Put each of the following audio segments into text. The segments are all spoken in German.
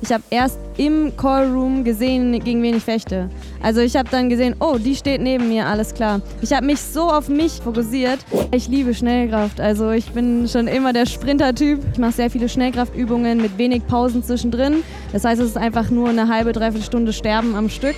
ich habe erst im Callroom gesehen, gegen wen ich fechte. Also ich habe dann gesehen, oh, die steht neben mir, alles klar. Ich habe mich so auf mich fokussiert. Ich liebe Schnellkraft. Also ich bin schon immer der Sprinter-Typ. Ich mache sehr viele Schnellkraftübungen mit wenig Pausen zwischendrin. Das heißt, es ist einfach nur eine halbe, dreiviertel Stunde Sterben am Stück.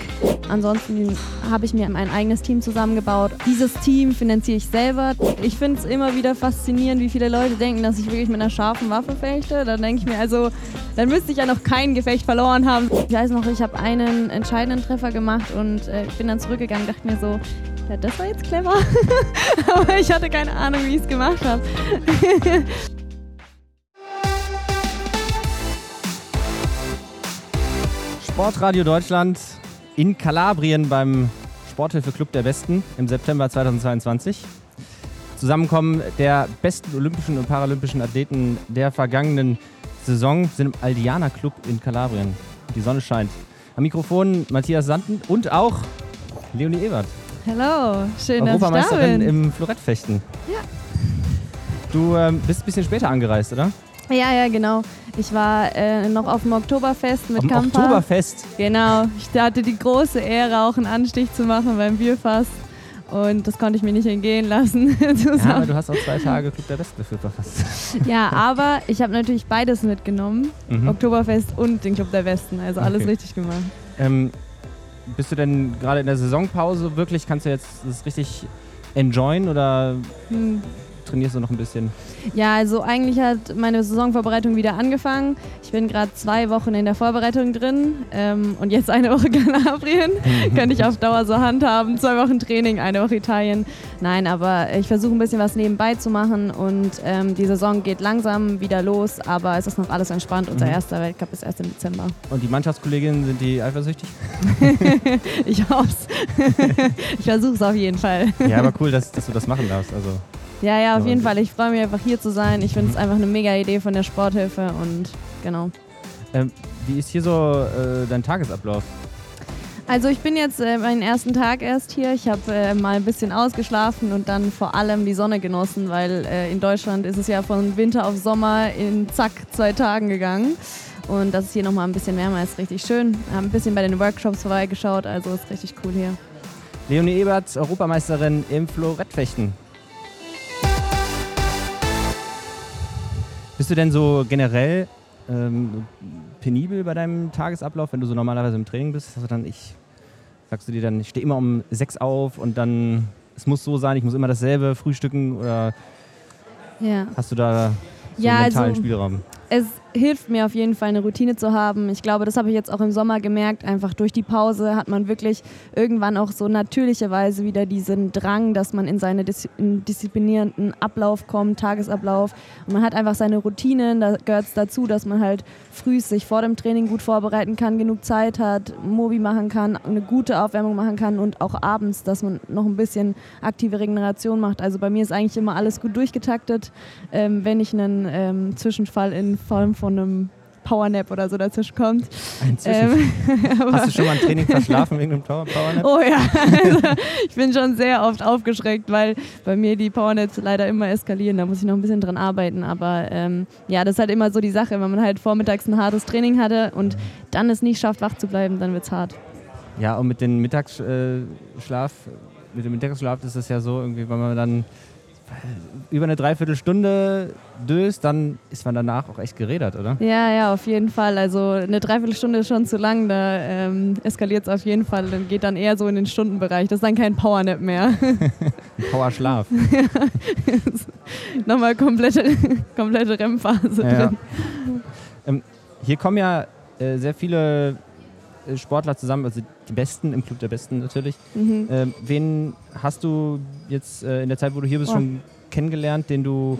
Ansonsten habe ich mir mein eigenes Team zusammengebaut. Dieses Team finanziere ich selber. Ich finde es immer wieder faszinierend, wie viele Leute denken, dass ich wirklich mit einer scharfen Waffe fechte. Dann denke ich mir, also, dann müsste ich ja noch kein Gefecht verloren haben. Ich weiß noch, ich habe einen entscheidenden Treffer gemacht und äh, ich bin dann zurückgegangen und dachte mir so, ja, das war jetzt clever. Aber ich hatte keine Ahnung, wie ich es gemacht habe. Sportradio Deutschland in Kalabrien beim Sporthilfeclub der Besten im September 2022. Zusammenkommen der besten olympischen und paralympischen Athleten der vergangenen Saison sind im Aldiana Club in Kalabrien. Die Sonne scheint. Am Mikrofon Matthias Sanden und auch Leonie Ebert. Hallo, schön, dass ich da Europameisterin bin. im Florettfechten. Ja. Du ähm, bist ein bisschen später angereist, oder? Ja, ja, genau. Ich war äh, noch auf dem Oktoberfest mit Am Kampa. Oktoberfest. Genau. Ich hatte die große Ehre, auch einen Anstich zu machen beim Bierfass. Und das konnte ich mir nicht entgehen lassen. Ja, aber du hast auch zwei Tage Club der Besten geführt, war fast. Ja, aber ich habe natürlich beides mitgenommen. Mhm. Oktoberfest und den Club der Besten. Also alles Okay. richtig gemacht. Ähm, bist du denn gerade in der Saisonpause wirklich, kannst du jetzt das richtig enjoyen oder Hm. Trainierst du noch ein bisschen? Ja, also eigentlich hat meine Saisonvorbereitung wieder angefangen. Ich bin gerade zwei Wochen in der Vorbereitung drin ähm, und jetzt eine Woche Kalabrien. Könnte ich auf Dauer so handhaben. Zwei Wochen Training, eine Woche Italien. Nein, aber ich versuche ein bisschen was nebenbei zu machen und ähm, die Saison geht langsam wieder los, aber es ist noch alles entspannt. Unser Mhm. erster Weltcup ist erst im Dezember. Und die Mannschaftskolleginnen, sind die eifersüchtig? Ich hoffe Ich versuche es auf jeden Fall. ja, aber cool, dass, dass du das machen darfst. Also, Ja, ja, auf Ja, jeden Fall. Ich freue mich einfach hier zu sein. Ich finde es einfach eine mega Idee von der Sporthilfe und genau. ähm, wie ist hier so äh, dein Tagesablauf? Also ich bin jetzt äh, meinen ersten Tag erst hier. Ich habe äh, mal ein bisschen ausgeschlafen und dann vor allem die Sonne genossen, weil äh, in Deutschland ist es ja von Winter auf Sommer in zack zwei Tagen gegangen. Und das ist hier nochmal ein bisschen wärmer, ist richtig schön. Haben ein bisschen bei den Workshops vorbeigeschaut, also ist richtig cool hier. Leonie Ebert, Europameisterin im Florettfechten. Bist du denn so generell ähm, penibel bei deinem Tagesablauf, wenn du so normalerweise im Training bist? Also dann ich, sagst du dir dann, ich stehe immer um sechs auf und dann, es muss so sein, ich muss immer dasselbe frühstücken oder Ja. hast du da so Ja, einen mentalen also- Spielraum? Es hilft mir auf jeden Fall, eine Routine zu haben. Ich glaube, das habe ich jetzt auch im Sommer gemerkt. Einfach durch die Pause hat man wirklich irgendwann auch so natürlicherweise wieder diesen Drang, dass man in seinen dis in disziplinierenden Ablauf kommt, Tagesablauf. Und man hat einfach seine Routinen. Da gehört es dazu, dass man halt früh sich vor dem Training gut vorbereiten kann, genug Zeit hat, Mobi machen kann, eine gute Aufwärmung machen kann und auch abends, dass man noch ein bisschen aktive Regeneration macht. Also bei mir ist eigentlich immer alles gut durchgetaktet. Ähm, wenn nicht ein ähm, Zwischenfall in Form von einem Powernap oder so dazwischen kommt. Ein Ähm, Hast du schon mal ein Training verschlafen wegen einem Power Powernap? Oh ja, also, ich bin schon sehr oft aufgeschreckt, weil bei mir die Powernaps leider immer eskalieren. Da muss ich noch ein bisschen dran arbeiten. Aber ähm, ja, das ist halt immer so die Sache, wenn man halt vormittags ein hartes Training hatte und dann es nicht schafft, wach zu bleiben, dann wird's hart. Ja, und mit dem Mittagsschlaf, mit dem Mittagsschlaf ist es ja so, irgendwie, wenn man dann über eine Dreiviertelstunde döst, dann ist man danach auch echt gerädert, oder? Ja, ja, auf jeden Fall. Also eine Dreiviertelstunde ist schon zu lang, da ähm, eskaliert es auf jeden Fall. Dann geht dann eher so in den Stundenbereich. Das ist dann kein Powernap mehr. Powerschlaf. Nochmal komplette, komplette REM-Phase Ja, ja. drin. ähm, hier kommen ja äh, sehr viele äh, Sportler zusammen, also die Besten, im Club der Besten natürlich. Mhm. Ähm, wen hast du jetzt äh, in der Zeit, wo du hier bist, Oh. schon kennengelernt, den du,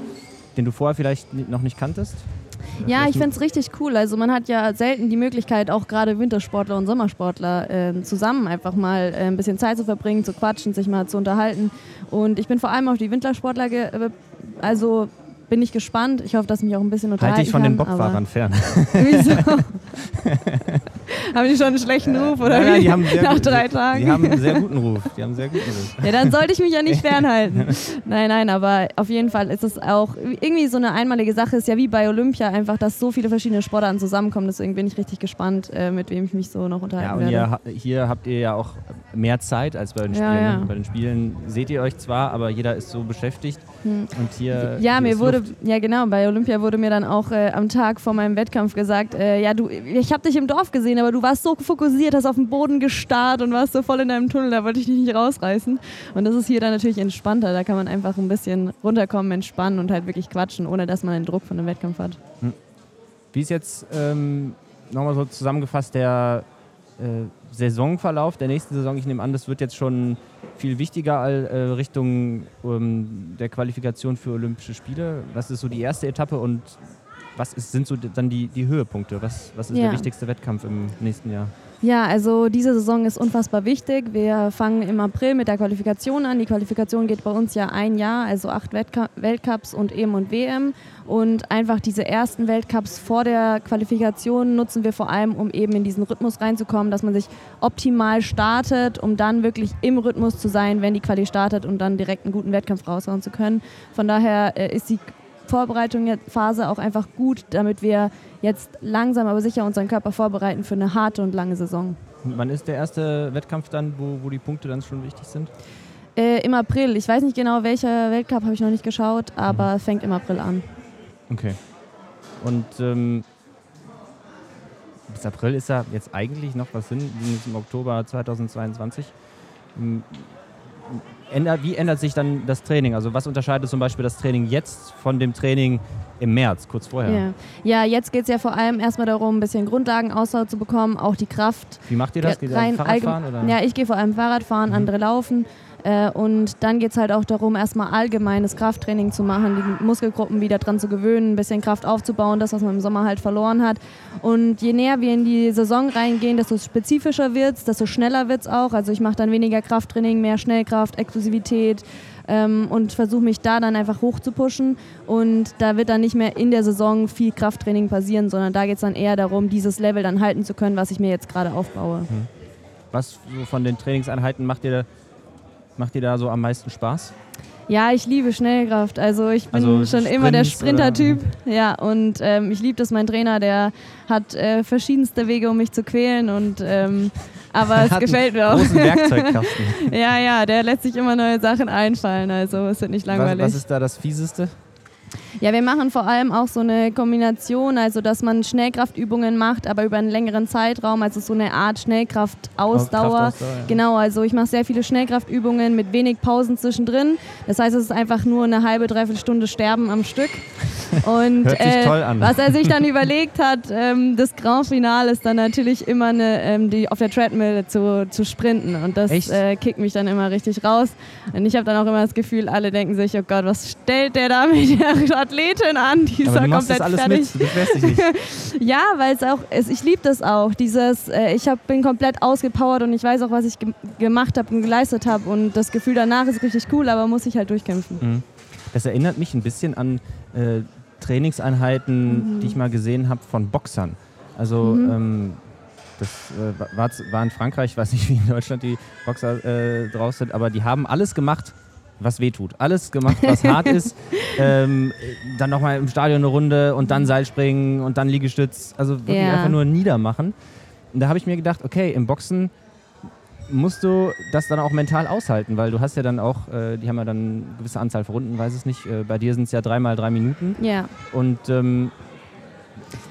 den du vorher vielleicht noch nicht kanntest? Ja, ich finde es richtig cool. Also man hat ja selten die Möglichkeit, auch gerade Wintersportler und Sommersportler ähm, zusammen einfach mal äh, ein bisschen Zeit zu verbringen, zu quatschen, sich mal zu unterhalten. Und ich bin vor allem auf die Wintersportler, äh, also bin ich gespannt. Ich hoffe, dass mich auch ein bisschen unterhalten Halte dich von den kann, Bockfahrern fern. Wieso? haben die schon einen schlechten Ruf oder nein, nein, wie? die haben sehr Nach gut- drei Tagen? Die haben einen sehr guten Ruf. Die haben einen sehr guten Ruf. Ja, dann sollte ich mich ja nicht fernhalten. Nein, nein, aber auf jeden Fall ist es auch irgendwie so eine einmalige Sache. Ist ja wie bei Olympia einfach, dass so viele verschiedene Sportarten zusammenkommen. Deswegen bin ich richtig gespannt, äh, mit wem ich mich so noch Ja, unterhalten und werde. ihr, hier habt ihr ja auch mehr Zeit als bei den Ja, Spielen. ja. Bei den Spielen seht ihr euch zwar, aber jeder ist so beschäftigt. Hm. Und hier. Ja, hier mir wurde, Luft. ja genau, bei Olympia wurde mir dann auch äh, am Tag vor meinem Wettkampf gesagt, äh, ja du, ich habe dich im Dorf gesehen, aber du warst so fokussiert, hast auf den Boden gestarrt und warst so voll in deinem Tunnel, da wollte ich dich nicht rausreißen. Und das ist hier dann natürlich entspannter, da kann man einfach ein bisschen runterkommen, entspannen und halt wirklich quatschen, ohne dass man den Druck von einem Wettkampf hat. Wie ist jetzt ähm, nochmal so zusammengefasst der äh, Saisonverlauf der nächsten Saison? Ich nehme an, das wird jetzt schon viel wichtiger äh, Richtung ähm, der Qualifikation für Olympische Spiele. Was ist so die erste Etappe und was ist, sind so dann die, die Höhepunkte? Was, was ist Ja. der wichtigste Wettkampf im nächsten Jahr? Ja, also diese Saison ist unfassbar wichtig. Wir fangen im April mit der Qualifikation an. Die Qualifikation geht bei uns ja ein Jahr, also acht Weltcups und EM und WM. Und einfach diese ersten Weltcups vor der Qualifikation nutzen wir vor allem, um eben in diesen Rhythmus reinzukommen, dass man sich optimal startet, um dann wirklich im Rhythmus zu sein, wenn die Quali startet und dann direkt einen guten Wettkampf raushauen zu können. Von daher äh, ist die Vorbereitung jetzt- Phase auch einfach gut, damit wir jetzt langsam aber sicher unseren Körper vorbereiten für eine harte und lange Saison. Wann ist der erste Wettkampf dann, wo, wo die Punkte dann schon wichtig sind? Äh, Im April. Ich weiß nicht genau, welcher Weltcup habe ich noch nicht geschaut, aber fängt im April an. Okay. Und ähm, bis April ist ja jetzt eigentlich noch was hin, im Oktober 2022. Ändert, wie ändert sich dann das Training? Also was unterscheidet zum Beispiel das Training jetzt von dem Training im März, kurz vorher? Ja, ja jetzt geht es ja vor allem erstmal darum, ein bisschen Grundlagenausdauer zu bekommen, auch die Kraft. Wie macht ihr das? Geht ihr rein Fahrradfahren? allgem- Oder? Ja, ich gehe vor allem Fahrrad fahren, Mhm. andere laufen. Äh, und dann geht es halt auch darum, erstmal allgemeines Krafttraining zu machen, die Muskelgruppen wieder dran zu gewöhnen, ein bisschen Kraft aufzubauen, das, was man im Sommer halt verloren hat. Und je näher wir in die Saison reingehen, desto spezifischer wird es, desto schneller wird es auch. Also ich mache dann weniger Krafttraining, mehr Schnellkraft, Exklusivität ähm, und versuche mich da dann einfach hoch zu pushen. Und da wird dann nicht mehr in der Saison viel Krafttraining passieren, sondern da geht es dann eher darum, dieses Level dann halten zu können, was ich mir jetzt gerade aufbaue. Was so von den Trainingseinheiten macht dir, macht dir da so am meisten Spaß? Ja, ich liebe Schnellkraft. Also ich bin Also schon immer der Sprinter-Typ. Ja, und ähm, ich liebe das. Mein Trainer, der hat äh, verschiedenste Wege, um mich zu quälen. Und ähm, aber es Hat einen gefällt mir auch. Großen Werkzeugkasten. ja, ja, der lässt sich immer neue Sachen einfallen. Also es wird nicht was, langweilig. was ist da das Fieseste? Ja, wir machen vor allem auch so eine Kombination, also dass man Schnellkraftübungen macht, aber über einen längeren Zeitraum, also so eine Art Schnellkraftausdauer. Kraftausdauer, ja. Genau, also ich mache sehr viele Schnellkraftübungen mit wenig Pausen zwischendrin. Das heißt, es ist einfach nur eine halbe, dreiviertel Stunde Sterben am Stück. Und Hört sich toll an. was er sich dann überlegt hat, ähm, das Grand Finale ist dann natürlich immer eine, ähm, die auf der Treadmill zu, zu sprinten. Und das äh, kickt mich dann immer richtig raus. Und ich habe dann auch immer das Gefühl, alle denken sich, oh Gott, was stellt der da mit der Athletin an? Die ist Aber du komplett das alles fertig. mit, du dich nicht. Ja, weil es auch, es, ich liebe das auch. Dieses, äh, ich hab, bin komplett ausgepowert und ich weiß auch, was ich ge gemacht habe und geleistet habe. Und das Gefühl danach ist richtig cool, aber muss ich halt durchkämpfen. Mhm. Das erinnert mich ein bisschen an äh, Trainingseinheiten, die ich mal gesehen habe von Boxern. Also Mhm. ähm, das äh, war, war in Frankreich, ich weiß nicht, wie in Deutschland die Boxer äh, draus sind, aber die haben alles gemacht, was weh tut. Alles gemacht, was hart ist. Ähm, dann nochmal im Stadion eine Runde und dann Seilspringen und dann Liegestütz. Also wirklich Ja. einfach nur niedermachen. Und da habe ich mir gedacht, okay, im Boxen musst du das dann auch mental aushalten, weil du hast ja dann auch, äh, die haben ja dann eine gewisse Anzahl von Runden, weiß es nicht. Äh, bei dir sind es ja dreimal drei Minuten. Ja. Und ähm,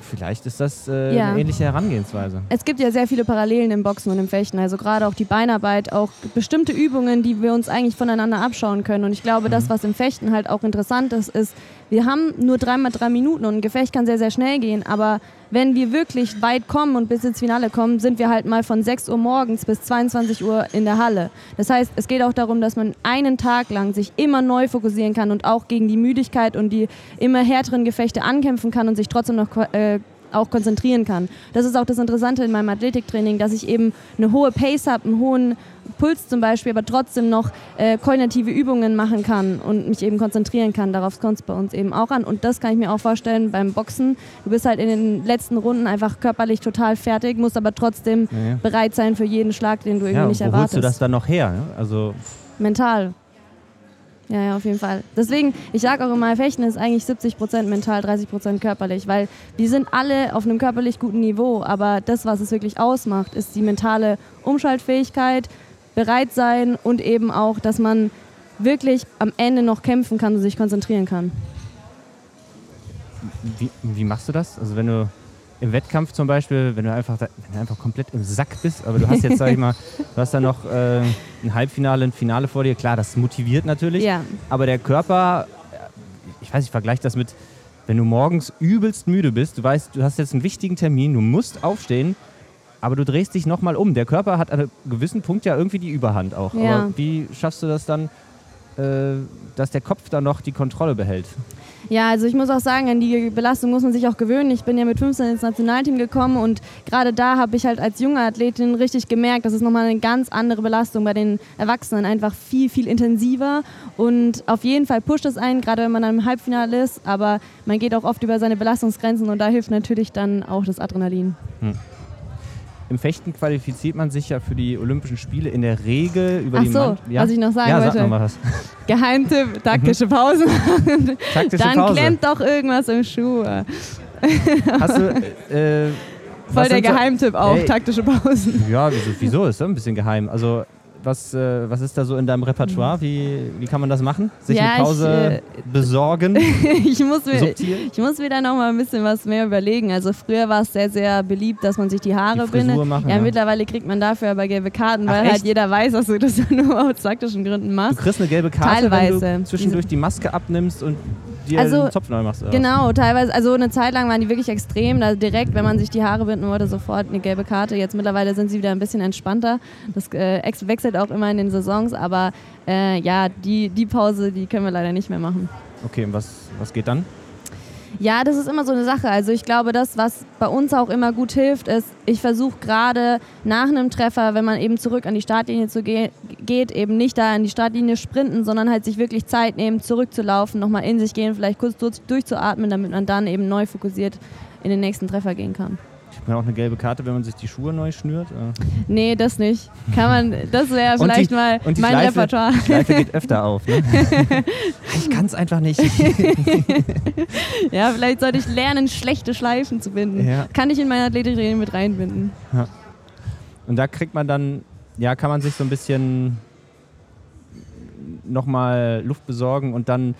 vielleicht ist das äh, Ja. eine ähnliche Herangehensweise. Es gibt ja sehr viele Parallelen im Boxen und im Fechten. Also gerade auch die Beinarbeit, auch bestimmte Übungen, die wir uns eigentlich voneinander abschauen können. Und ich glaube, das, was im Fechten halt auch interessant ist, ist, wir haben nur dreimal drei Minuten und ein Gefecht kann sehr, sehr schnell gehen. Aber wenn wir wirklich weit kommen und bis ins Finale kommen, sind wir halt mal von 6 Uhr morgens bis 22 Uhr in der Halle. Das heißt, es geht auch darum, dass man einen Tag lang sich immer neu fokussieren kann und auch gegen die Müdigkeit und die immer härteren Gefechte ankämpfen kann und sich trotzdem noch äh, auch konzentrieren kann. Das ist auch das Interessante in meinem Athletiktraining, dass ich eben eine hohe Pace habe, einen hohen Puls zum Beispiel, aber trotzdem noch äh, koordinative Übungen machen kann und mich eben konzentrieren kann. Darauf kommt es bei uns eben auch an. Und das kann ich mir auch vorstellen beim Boxen. Du bist halt in den letzten Runden einfach körperlich total fertig, musst aber trotzdem ja, ja. bereit sein für jeden Schlag, den du irgendwie ja, nicht wo erwartest. Wo holst du das dann noch her? Also Mental. Ja, ja, auf jeden Fall. Deswegen, ich sage auch immer, Fechten ist eigentlich 70% mental, 30% körperlich, weil wir sind alle auf einem körperlich guten Niveau, aber das, was es wirklich ausmacht, ist die mentale Umschaltfähigkeit, bereit sein und eben auch, dass man wirklich am Ende noch kämpfen kann und sich konzentrieren kann. Wie, wie machst du das? Also wenn du im Wettkampf zum Beispiel, wenn du einfach, wenn du einfach komplett im Sack bist, aber du hast jetzt, sag ich mal, du hast da noch äh, ein Halbfinale, ein Finale vor dir, klar, das motiviert natürlich, ja. aber der Körper, ich weiß, ich vergleiche das mit, wenn du morgens übelst müde bist, du weißt, du hast jetzt einen wichtigen Termin, du musst aufstehen, aber du drehst dich nochmal um. Der Körper hat an einem gewissen Punkt ja irgendwie die Überhand auch. Ja. Aber wie schaffst du das dann, äh, dass der Kopf dann noch die Kontrolle behält? Ja, also ich muss auch sagen, an die Belastung muss man sich auch gewöhnen. Ich bin ja mit 15 ins Nationalteam gekommen und gerade da habe ich halt als junge Athletin richtig gemerkt, das ist nochmal eine ganz andere Belastung bei den Erwachsenen, einfach viel, viel intensiver und auf jeden Fall pusht es einen, gerade wenn man dann im Halbfinale ist, aber man geht auch oft über seine Belastungsgrenzen und da hilft natürlich dann auch das Adrenalin. Hm. Im Fechten qualifiziert man sich ja für die Olympischen Spiele in der Regel über Ach die so, Mann ja? was ich noch sagen ja, wollte. Sag noch mal was. Geheimtipp, taktische mhm. Pause taktische Dann Pause. klemmt doch irgendwas im Schuh. Hast du... Äh, Voll der Geheimtipp auch, ey, taktische Pausen. Ja, wieso, wieso ist das ein bisschen geheim? Also was, äh, was ist da so in deinem Repertoire? Wie, wie kann man das machen? Sich ja, eine Pause ich, äh, besorgen? ich, muss mir, ich muss mir da noch mal ein bisschen was mehr überlegen. Also früher war es sehr, sehr beliebt, dass man sich die Haare die bindet. Machen, ja, ja, mittlerweile kriegt man dafür aber gelbe Karten, Ach, weil echt? halt jeder weiß, dass du das nur aus taktischen Gründen machst. Du kriegst eine gelbe Karte, Teilweise. wenn du zwischendurch die Maske abnimmst und dir also, einen Zopf neu machst. Oder? Genau, teilweise. Also eine Zeit lang waren die wirklich extrem. Da direkt, wenn man sich die Haare binden wollte, sofort eine gelbe Karte. Jetzt mittlerweile sind sie wieder ein bisschen entspannter. Das äh, wechselt auch immer in den Saisons, aber äh, ja, die, die Pause, die können wir leider nicht mehr machen. Okay, und was, was geht dann? Ja, das ist immer so eine Sache. Also ich glaube, das, was bei uns auch immer gut hilft, ist, ich versuche gerade nach einem Treffer, wenn man eben zurück an die Startlinie zu ge geht, eben nicht da an die Startlinie sprinten, sondern halt sich wirklich Zeit nehmen, zurückzulaufen, nochmal in sich gehen, vielleicht kurz durch, durchzuatmen, damit man dann eben neu fokussiert in den nächsten Treffer gehen kann. Man auch eine gelbe Karte, wenn man sich die Schuhe neu schnürt? Nee, das nicht. Kann man, das wäre vielleicht die, mal mein Schleife, Repertoire. Die Schleife geht öfter auf. Ne? ich kann es einfach nicht. ja, vielleicht sollte ich lernen, schlechte Schleifen zu binden. Ja. Kann ich in mein Athletiktraining mit reinbinden. Ja. Und da kriegt man dann, ja, kann man sich so ein bisschen nochmal Luft besorgen und dann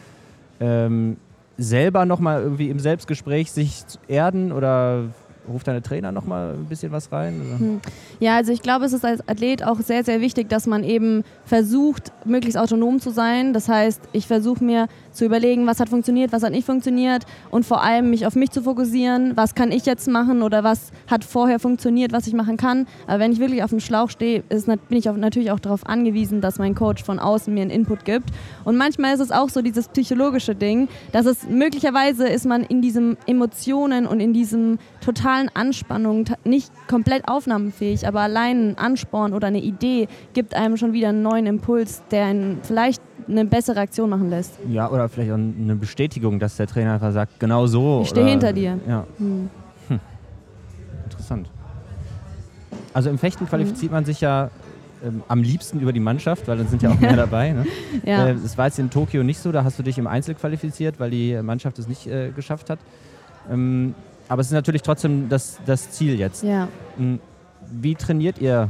ähm, selber nochmal irgendwie im Selbstgespräch sich erden oder ruft deine Trainer noch mal ein bisschen was rein? Hm. Ja, also ich glaube, es ist als Athlet auch sehr, sehr wichtig, dass man eben versucht, möglichst autonom zu sein. Das heißt, ich versuche mir zu überlegen, was hat funktioniert, was hat nicht funktioniert und vor allem mich auf mich zu fokussieren, was kann ich jetzt machen oder was hat vorher funktioniert, was ich machen kann. Aber wenn ich wirklich auf dem Schlauch stehe, ist, bin ich natürlich auch darauf angewiesen, dass mein Coach von außen mir einen Input gibt. Und manchmal ist es auch so dieses psychologische Ding, dass es möglicherweise ist man in diesen Emotionen und in diesem totalen Anspannung nicht komplett aufnahmefähig, aber allein ein Ansporn oder eine Idee gibt einem schon wieder einen neuen Impuls, der einen vielleicht eine bessere Aktion machen lässt. Ja, oder vielleicht auch eine Bestätigung, dass der Trainer einfach sagt, genau so. Ich stehe hinter dir. Ja. Hm. Hm. Interessant. Also im Fechten qualifiziert hm. man sich ja ähm, am liebsten über die Mannschaft, weil dann sind ja auch mehr dabei. Ne? ja. Äh, das war jetzt in Tokio nicht so, da hast du dich im Einzel qualifiziert, weil die Mannschaft es nicht äh, geschafft hat. Ähm, aber es ist natürlich trotzdem das, das Ziel jetzt. Ja. Hm. Wie trainiert ihr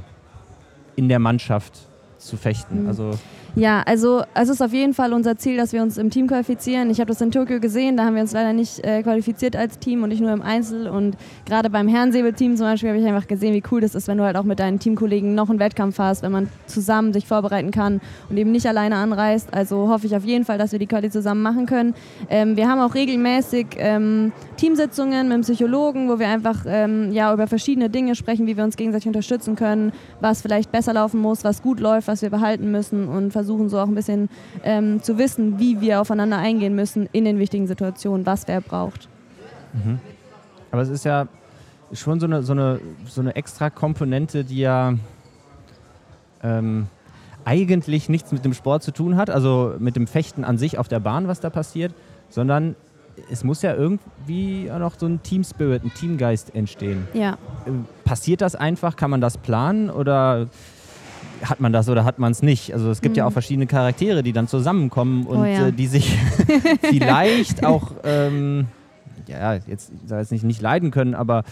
in der Mannschaft zu fechten? Mhm. Also ja, also es ist auf jeden Fall unser Ziel, dass wir uns im Team qualifizieren. Ich habe das in Tokio gesehen, da haben wir uns leider nicht äh, qualifiziert als Team und nicht nur im Einzel. Und gerade beim Herrensäbelteam zum Beispiel habe ich einfach gesehen, wie cool das ist, wenn du halt auch mit deinen Teamkollegen noch einen Wettkampf hast, wenn man zusammen sich vorbereiten kann und eben nicht alleine anreist. Also hoffe ich auf jeden Fall, dass wir die Quali zusammen machen können. Ähm, wir haben auch regelmäßig ähm, Teamsitzungen mit einem Psychologen, wo wir einfach ähm, ja, über verschiedene Dinge sprechen, wie wir uns gegenseitig unterstützen können, was vielleicht besser laufen muss, was gut läuft, was wir behalten müssen und versuchen so auch ein bisschen ähm, zu wissen, wie wir aufeinander eingehen müssen in den wichtigen Situationen, was wer braucht. Mhm. Aber es ist ja schon so eine, so eine, so eine extra Komponente, die ja ähm, eigentlich nichts mit dem Sport zu tun hat, also mit dem Fechten an sich auf der Bahn, was da passiert, sondern es muss ja irgendwie auch noch so ein Team Spirit, ein Teamgeist entstehen. Ja. Äh, Passiert das einfach? Kann man das planen oder hat man das oder hat man es nicht? Also es gibt ja auch verschiedene Charaktere, die dann zusammenkommen und Mhm. Oh ja. äh, die sich vielleicht auch, ähm, ja, jetzt, jetzt nicht, nicht leiden können, aber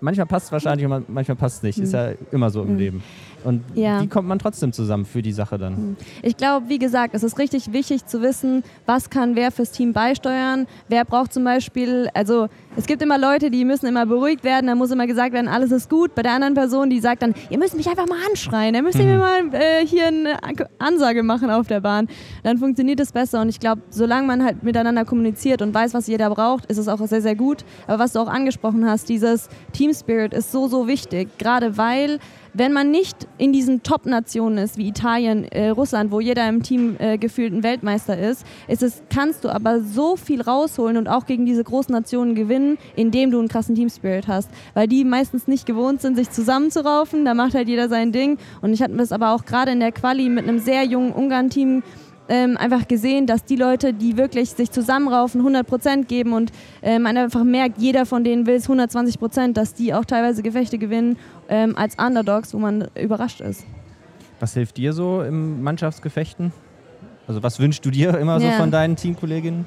manchmal passt es wahrscheinlich und man- manchmal passt es nicht. Ist ja immer so im Leben. Und Mhm. Ja. Mhm. wie kommt man trotzdem zusammen für die Sache dann? Ich glaube, wie gesagt, es ist richtig wichtig zu wissen, was kann wer fürs Team beisteuern. Wer braucht zum Beispiel, also es gibt immer Leute, die müssen immer beruhigt werden, da muss immer gesagt werden, alles ist gut. Bei der anderen Person, die sagt dann, ihr müsst mich einfach mal anschreien, ihr müsst mir mal äh, hier eine An- Ansage machen auf der Bahn. Dann funktioniert es besser. Und ich glaube, solange man halt miteinander kommuniziert und weiß, was jeder braucht, ist es auch sehr, sehr gut. Aber was du auch angesprochen hast, dieses Team Spirit ist so, so wichtig. Gerade weil wenn man nicht in diesen Top-Nationen ist, wie Italien, äh, Russland, wo jeder im Team äh, gefühlt ein Weltmeister ist, ist es, kannst du aber so viel rausholen und auch gegen diese großen Nationen gewinnen, indem du einen krassen Team-Spirit hast. Weil die meistens nicht gewohnt sind, sich zusammenzuraufen, da macht halt jeder sein Ding. Und ich hatte das aber auch gerade in der Quali mit einem sehr jungen Ungarn-Team ähm, einfach gesehen, dass die Leute, die wirklich sich zusammenraufen, 100% geben und ähm, man einfach merkt, jeder von denen will es 120%, dass die auch teilweise Gefechte gewinnen ähm, als Underdogs, wo man überrascht ist. Was hilft dir so im Mannschaftsgefechten? Also was wünschst du dir immer so Ja. von deinen Teamkolleginnen?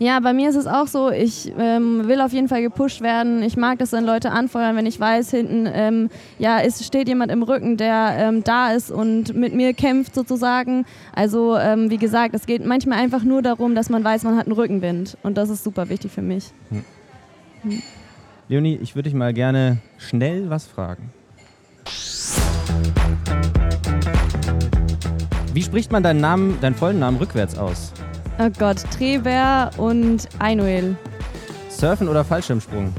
Ja, bei mir ist es auch so, ich ähm, will auf jeden Fall gepusht werden. Ich mag das, wenn Leute anfeuern, wenn ich weiß, hinten ähm, ja, es steht jemand im Rücken, der ähm, da ist und mit mir kämpft sozusagen. Also ähm, wie gesagt, es geht manchmal einfach nur darum, dass man weiß, man hat einen Rückenwind. Und das ist super wichtig für mich. Leonie, ich würde dich mal gerne schnell was fragen. Wie spricht man deinen Namen, deinen vollen Namen rückwärts aus? Oh Gott, Treber und Einuel. Surfen oder Fallschirmsprung?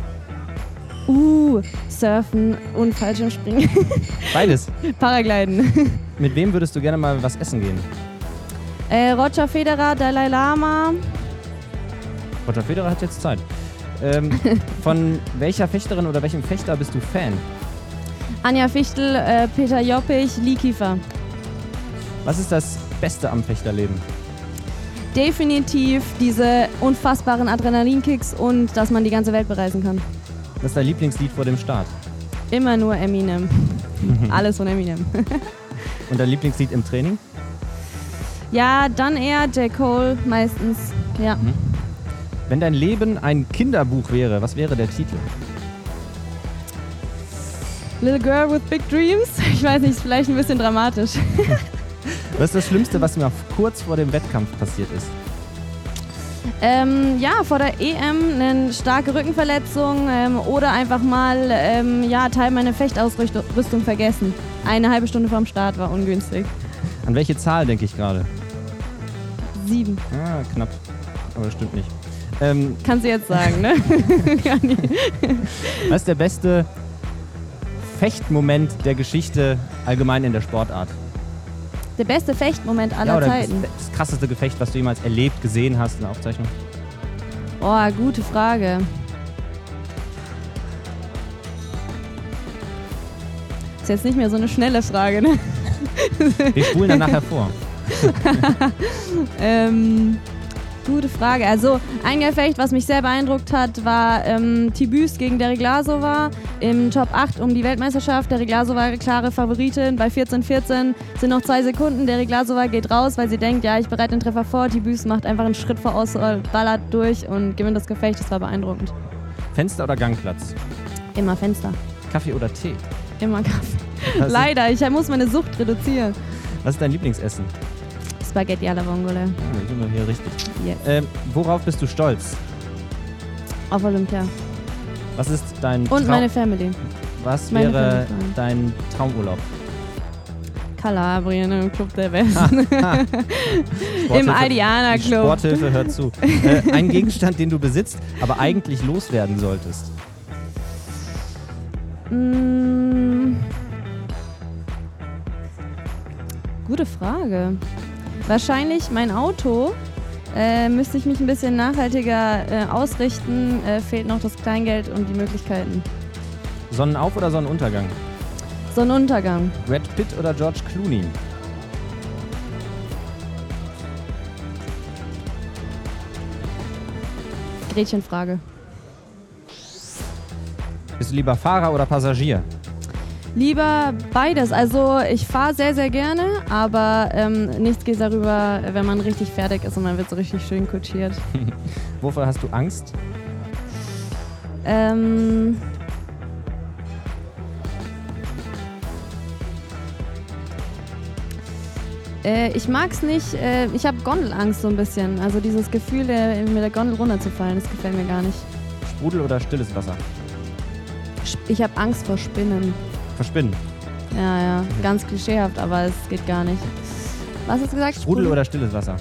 Uh, Surfen und Fallschirmspringen. Beides. Paragliden. Mit wem würdest du gerne mal was essen gehen? äh, Roger Federer, Dalai Lama. Roger Federer hat jetzt Zeit. Ähm, von welcher Fechterin oder welchem Fechter bist du Fan? Anja Fichtel, äh, Peter Joppich, Lee Kiefer. Was ist das Beste am Fechterleben? Definitiv diese unfassbaren Adrenalinkicks und dass man die ganze Welt bereisen kann. Was ist dein Lieblingslied vor dem Start? Immer nur Eminem. Alles von Eminem. Und dein Lieblingslied im Training? ja, dann eher J. Cole meistens. Ja. Wenn dein Leben ein Kinderbuch wäre, was wäre der Titel? Little Girl with Big Dreams. Ich weiß nicht, ist vielleicht ein bisschen dramatisch. Was ist das Schlimmste, was mir kurz vor dem Wettkampf passiert ist? Ähm, ja, vor der EM eine starke Rückenverletzung ähm, oder einfach mal ähm, ja, Teil meiner Fechtausrüstung vergessen. Eine halbe Stunde vorm Start war ungünstig. An welche Zahl denke ich gerade? Sieben. Ah, knapp. Aber das stimmt nicht. Ähm, Kannst du jetzt sagen, ne? was ist der beste Fechtmoment der Geschichte allgemein in der Sportart? Der beste Fechtmoment aller ja, oder Zeiten. Das, das krasseste Gefecht, was du jemals erlebt, gesehen hast in der Aufzeichnung? Oh, gute Frage. Ist jetzt nicht mehr so eine schnelle Frage, ne? Wir spulen dann nachher vor. Ähm, gute Frage. Also ein Gefecht, was mich sehr beeindruckt hat, war ähm, Tibüs gegen Derek Glasova im Top 8 um die Weltmeisterschaft. Derek Glasova klare Favoritin. Bei 14-14 sind noch zwei Sekunden. Derek Glasova geht raus, weil sie denkt, ja, ich bereite den Treffer vor. Tibüs macht einfach einen Schritt voraus, ballert durch und gewinnt das Gefecht. Das war beeindruckend. Fenster oder Gangplatz? Immer Fenster. Kaffee oder Tee? Immer Kaffee. Leider, ich muss meine Sucht reduzieren. was ist dein Lieblingsessen? Spaghetti alla Vongole. Ah, dann sind wir hier richtig. Yes. Ähm, worauf bist du stolz? Auf Olympia. Was ist dein Und Traum- meine Family. Was meine wäre Family. dein Traumurlaub? Kalabrien im Club der Besten. Im Aldiana Die Club. Sporthilfe hört zu. äh, ein Gegenstand, den du besitzt, aber eigentlich loswerden solltest. Mm. Gute Frage. Wahrscheinlich mein Auto. Äh, müsste ich mich ein bisschen nachhaltiger äh, ausrichten, äh, fehlt noch das Kleingeld und die Möglichkeiten. Sonnenauf- oder Sonnenuntergang? Sonnenuntergang. Brad Pitt oder George Clooney? Gretchenfrage. Bist du lieber Fahrer oder Passagier? Lieber beides. Also ich fahre sehr, sehr gerne, aber ähm, nichts geht darüber, wenn man richtig fertig ist und man wird so richtig schön kutschiert. Wovor hast du Angst? Ähm, äh, ich mag's nicht. Äh, ich habe Gondelangst so ein bisschen. Also dieses Gefühl, äh, mit der Gondel runterzufallen, das gefällt mir gar nicht. Sprudel oder stilles Wasser? Ich habe Angst vor Spinnen. Verspinnen. Ja, ja, ganz klischeehaft, aber es geht gar nicht. Was hast du gesagt? Sprudel oder stilles Wasser?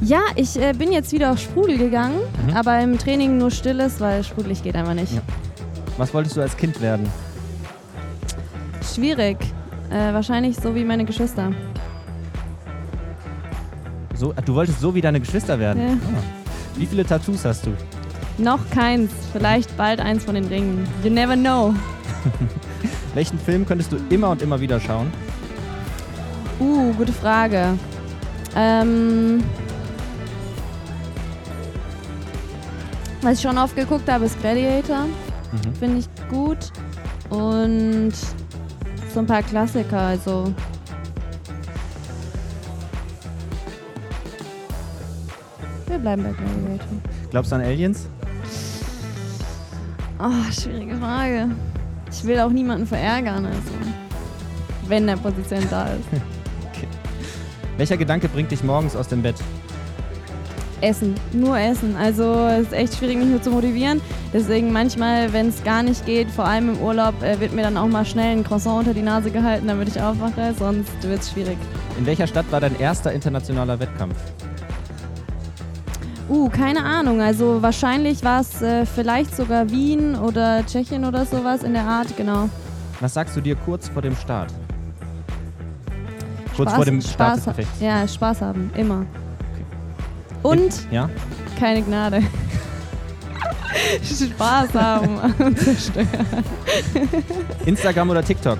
Ja, ich äh, bin jetzt wieder auf Sprudel gegangen, Mhm. aber im Training nur stilles, weil sprudelig geht einfach nicht. Ja. Was wolltest du als Kind werden? Schwierig. Äh, wahrscheinlich so wie meine Geschwister. So, ah, du wolltest so wie deine Geschwister werden? Ja. Ah. Wie viele Tattoos hast du? Noch keins, vielleicht bald eins von den Ringen. You never know. Welchen Film könntest du immer und immer wieder schauen? Uh, gute Frage. Ähm, was ich schon oft geguckt habe, ist Gladiator. Mhm. Finde ich gut. Und so ein paar Klassiker, also. Wir bleiben bei Gladiator. Glaubst du an Aliens? Oh, schwierige Frage. Ich will auch niemanden verärgern, also. Wenn der Position da ist. Welcher Gedanke bringt dich morgens aus dem Bett? Essen, nur Essen. Also es ist echt schwierig, mich nur zu motivieren. Deswegen manchmal, wenn es gar nicht geht, vor allem im Urlaub, äh, wird mir dann auch mal schnell ein Croissant unter die Nase gehalten, damit ich aufwache. Sonst wird es schwierig. In welcher Stadt war dein erster internationaler Wettkampf? Uh, keine Ahnung. Also wahrscheinlich war es äh, vielleicht sogar Wien oder Tschechien oder sowas in der Art, genau. Was sagst du dir kurz vor dem Start? Kurz Spaß, vor dem Start des Spaß, Gefechts. Ja, Spaß haben, immer. Und Ja? keine Gnade. Spaß haben und zerstören. Instagram oder TikTok?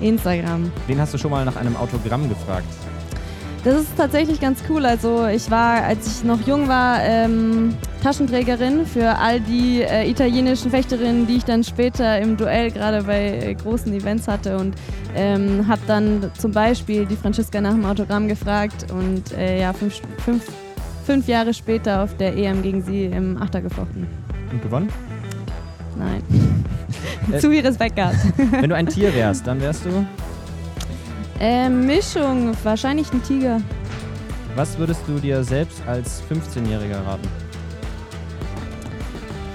Instagram. Wen hast du schon mal nach einem Autogramm gefragt? Das ist tatsächlich ganz cool. Also ich war, als ich noch jung war, ähm, Taschenträgerin für all die äh, italienischen Fechterinnen, die ich dann später im Duell gerade bei äh, großen Events hatte und ähm, habe dann zum Beispiel die Franziska nach dem Autogramm gefragt und äh, ja, fünf, fünf, fünf Jahre später auf der EM gegen sie im Achter gefochten. Und gewonnen? Nein. Äh, Zu viel Respekt gehabt. Wenn du ein Tier wärst, dann wärst du. Äh, Mischung, wahrscheinlich ein Tiger. Was würdest du dir selbst als 15-Jähriger raten?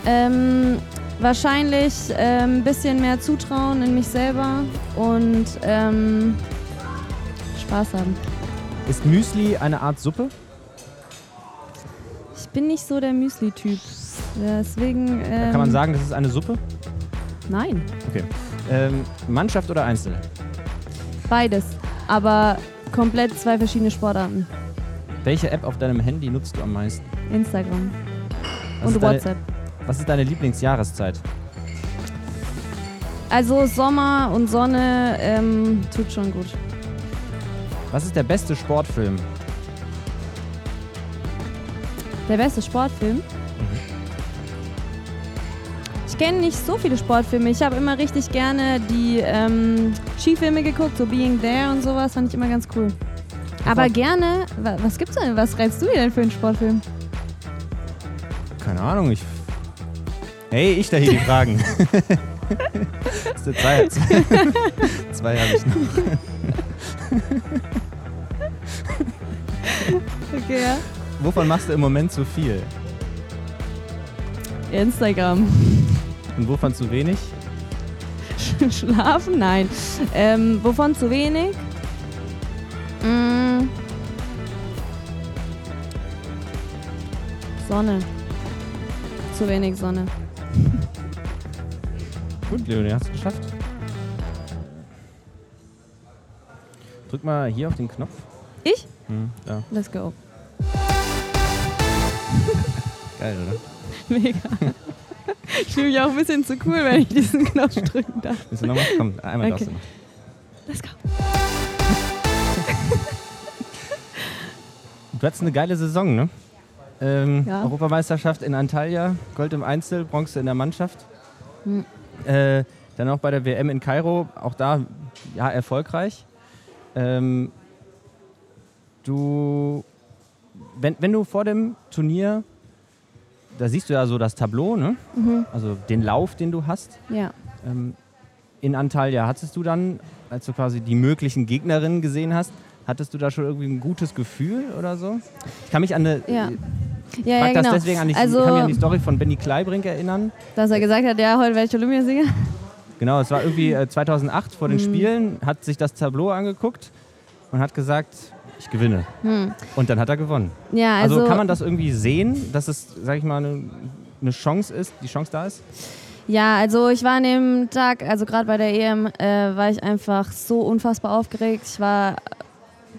Ähm, wahrscheinlich ein bisschen mehr Zutrauen in mich selber und ähm, Spaß haben. Ist Müsli eine Art Suppe? Ich bin nicht so der Müsli-Typ. Deswegen. Ähm, Kann man sagen, das ist eine Suppe? Nein, Okay. Ähm, Mannschaft oder Einzel? Beides. Aber komplett zwei verschiedene Sportarten. Welche App auf deinem Handy nutzt du am meisten? Instagram Was und ist deine, WhatsApp. Was ist deine Lieblingsjahreszeit? Also Sommer und Sonne ähm, tut schon gut. Was ist der beste Sportfilm? Der beste Sportfilm? Ich kenne nicht so viele Sportfilme. Ich habe immer richtig gerne die ähm, Skifilme geguckt, so Being There und sowas, fand ich immer ganz cool. Aber gerne, wa was gibt's denn? Was reizt du dir denn für einen Sportfilm? Keine Ahnung, ich. Hey, ich da hier die Fragen. das ist der zwei. zwei habe ich noch. Okay, ja. Wovon machst du im Moment zu viel? Instagram. Und wovon zu wenig? Schlafen? Nein. Ähm, wovon zu wenig? Mm. Sonne. Zu wenig Sonne. Gut, Leonie, hast du es geschafft. Drück mal hier auf den Knopf. Ich? Hm, da. Let's go. Geil, oder? Mega. Ich fühle mich auch ein bisschen zu cool, wenn ich diesen Knopf drücken darf. Willst du nochmal? Komm, einmal Okay. darfst du noch. Let's go. Du hattest eine geile Saison, ne? Ähm, Ja. Europameisterschaft in Antalya, Gold im Einzel, Bronze in der Mannschaft. Hm. Äh, dann auch bei der WM in Kairo, auch da ja erfolgreich. Ähm, du, wenn, wenn du vor dem Turnier, da siehst du ja so das Tableau, ne? Mhm. Also den Lauf, den du hast. Ja. Ähm, in Antalya, hattest du dann, als du quasi die möglichen Gegnerinnen gesehen hast, hattest du da schon irgendwie ein gutes Gefühl oder so? Ich kann mich an eine, Ja. Ja, frag ja, das genau. deswegen an, ich also, kann mich an die Story von Benny Kleibrink erinnern. dass er gesagt hat, ja, heute werde ich Olympiasieger. Genau, es war irgendwie äh, 2008 vor den Mhm. Spielen, hat sich das Tableau angeguckt und hat gesagt, ich gewinne. Hm. Und dann hat er gewonnen. Ja, Also, also, kann man das irgendwie sehen, dass es, sag ich mal, eine, eine Chance ist, die Chance da ist? Ja, also ich war an dem Tag, also gerade bei der EM, äh, war ich einfach so unfassbar aufgeregt. Ich war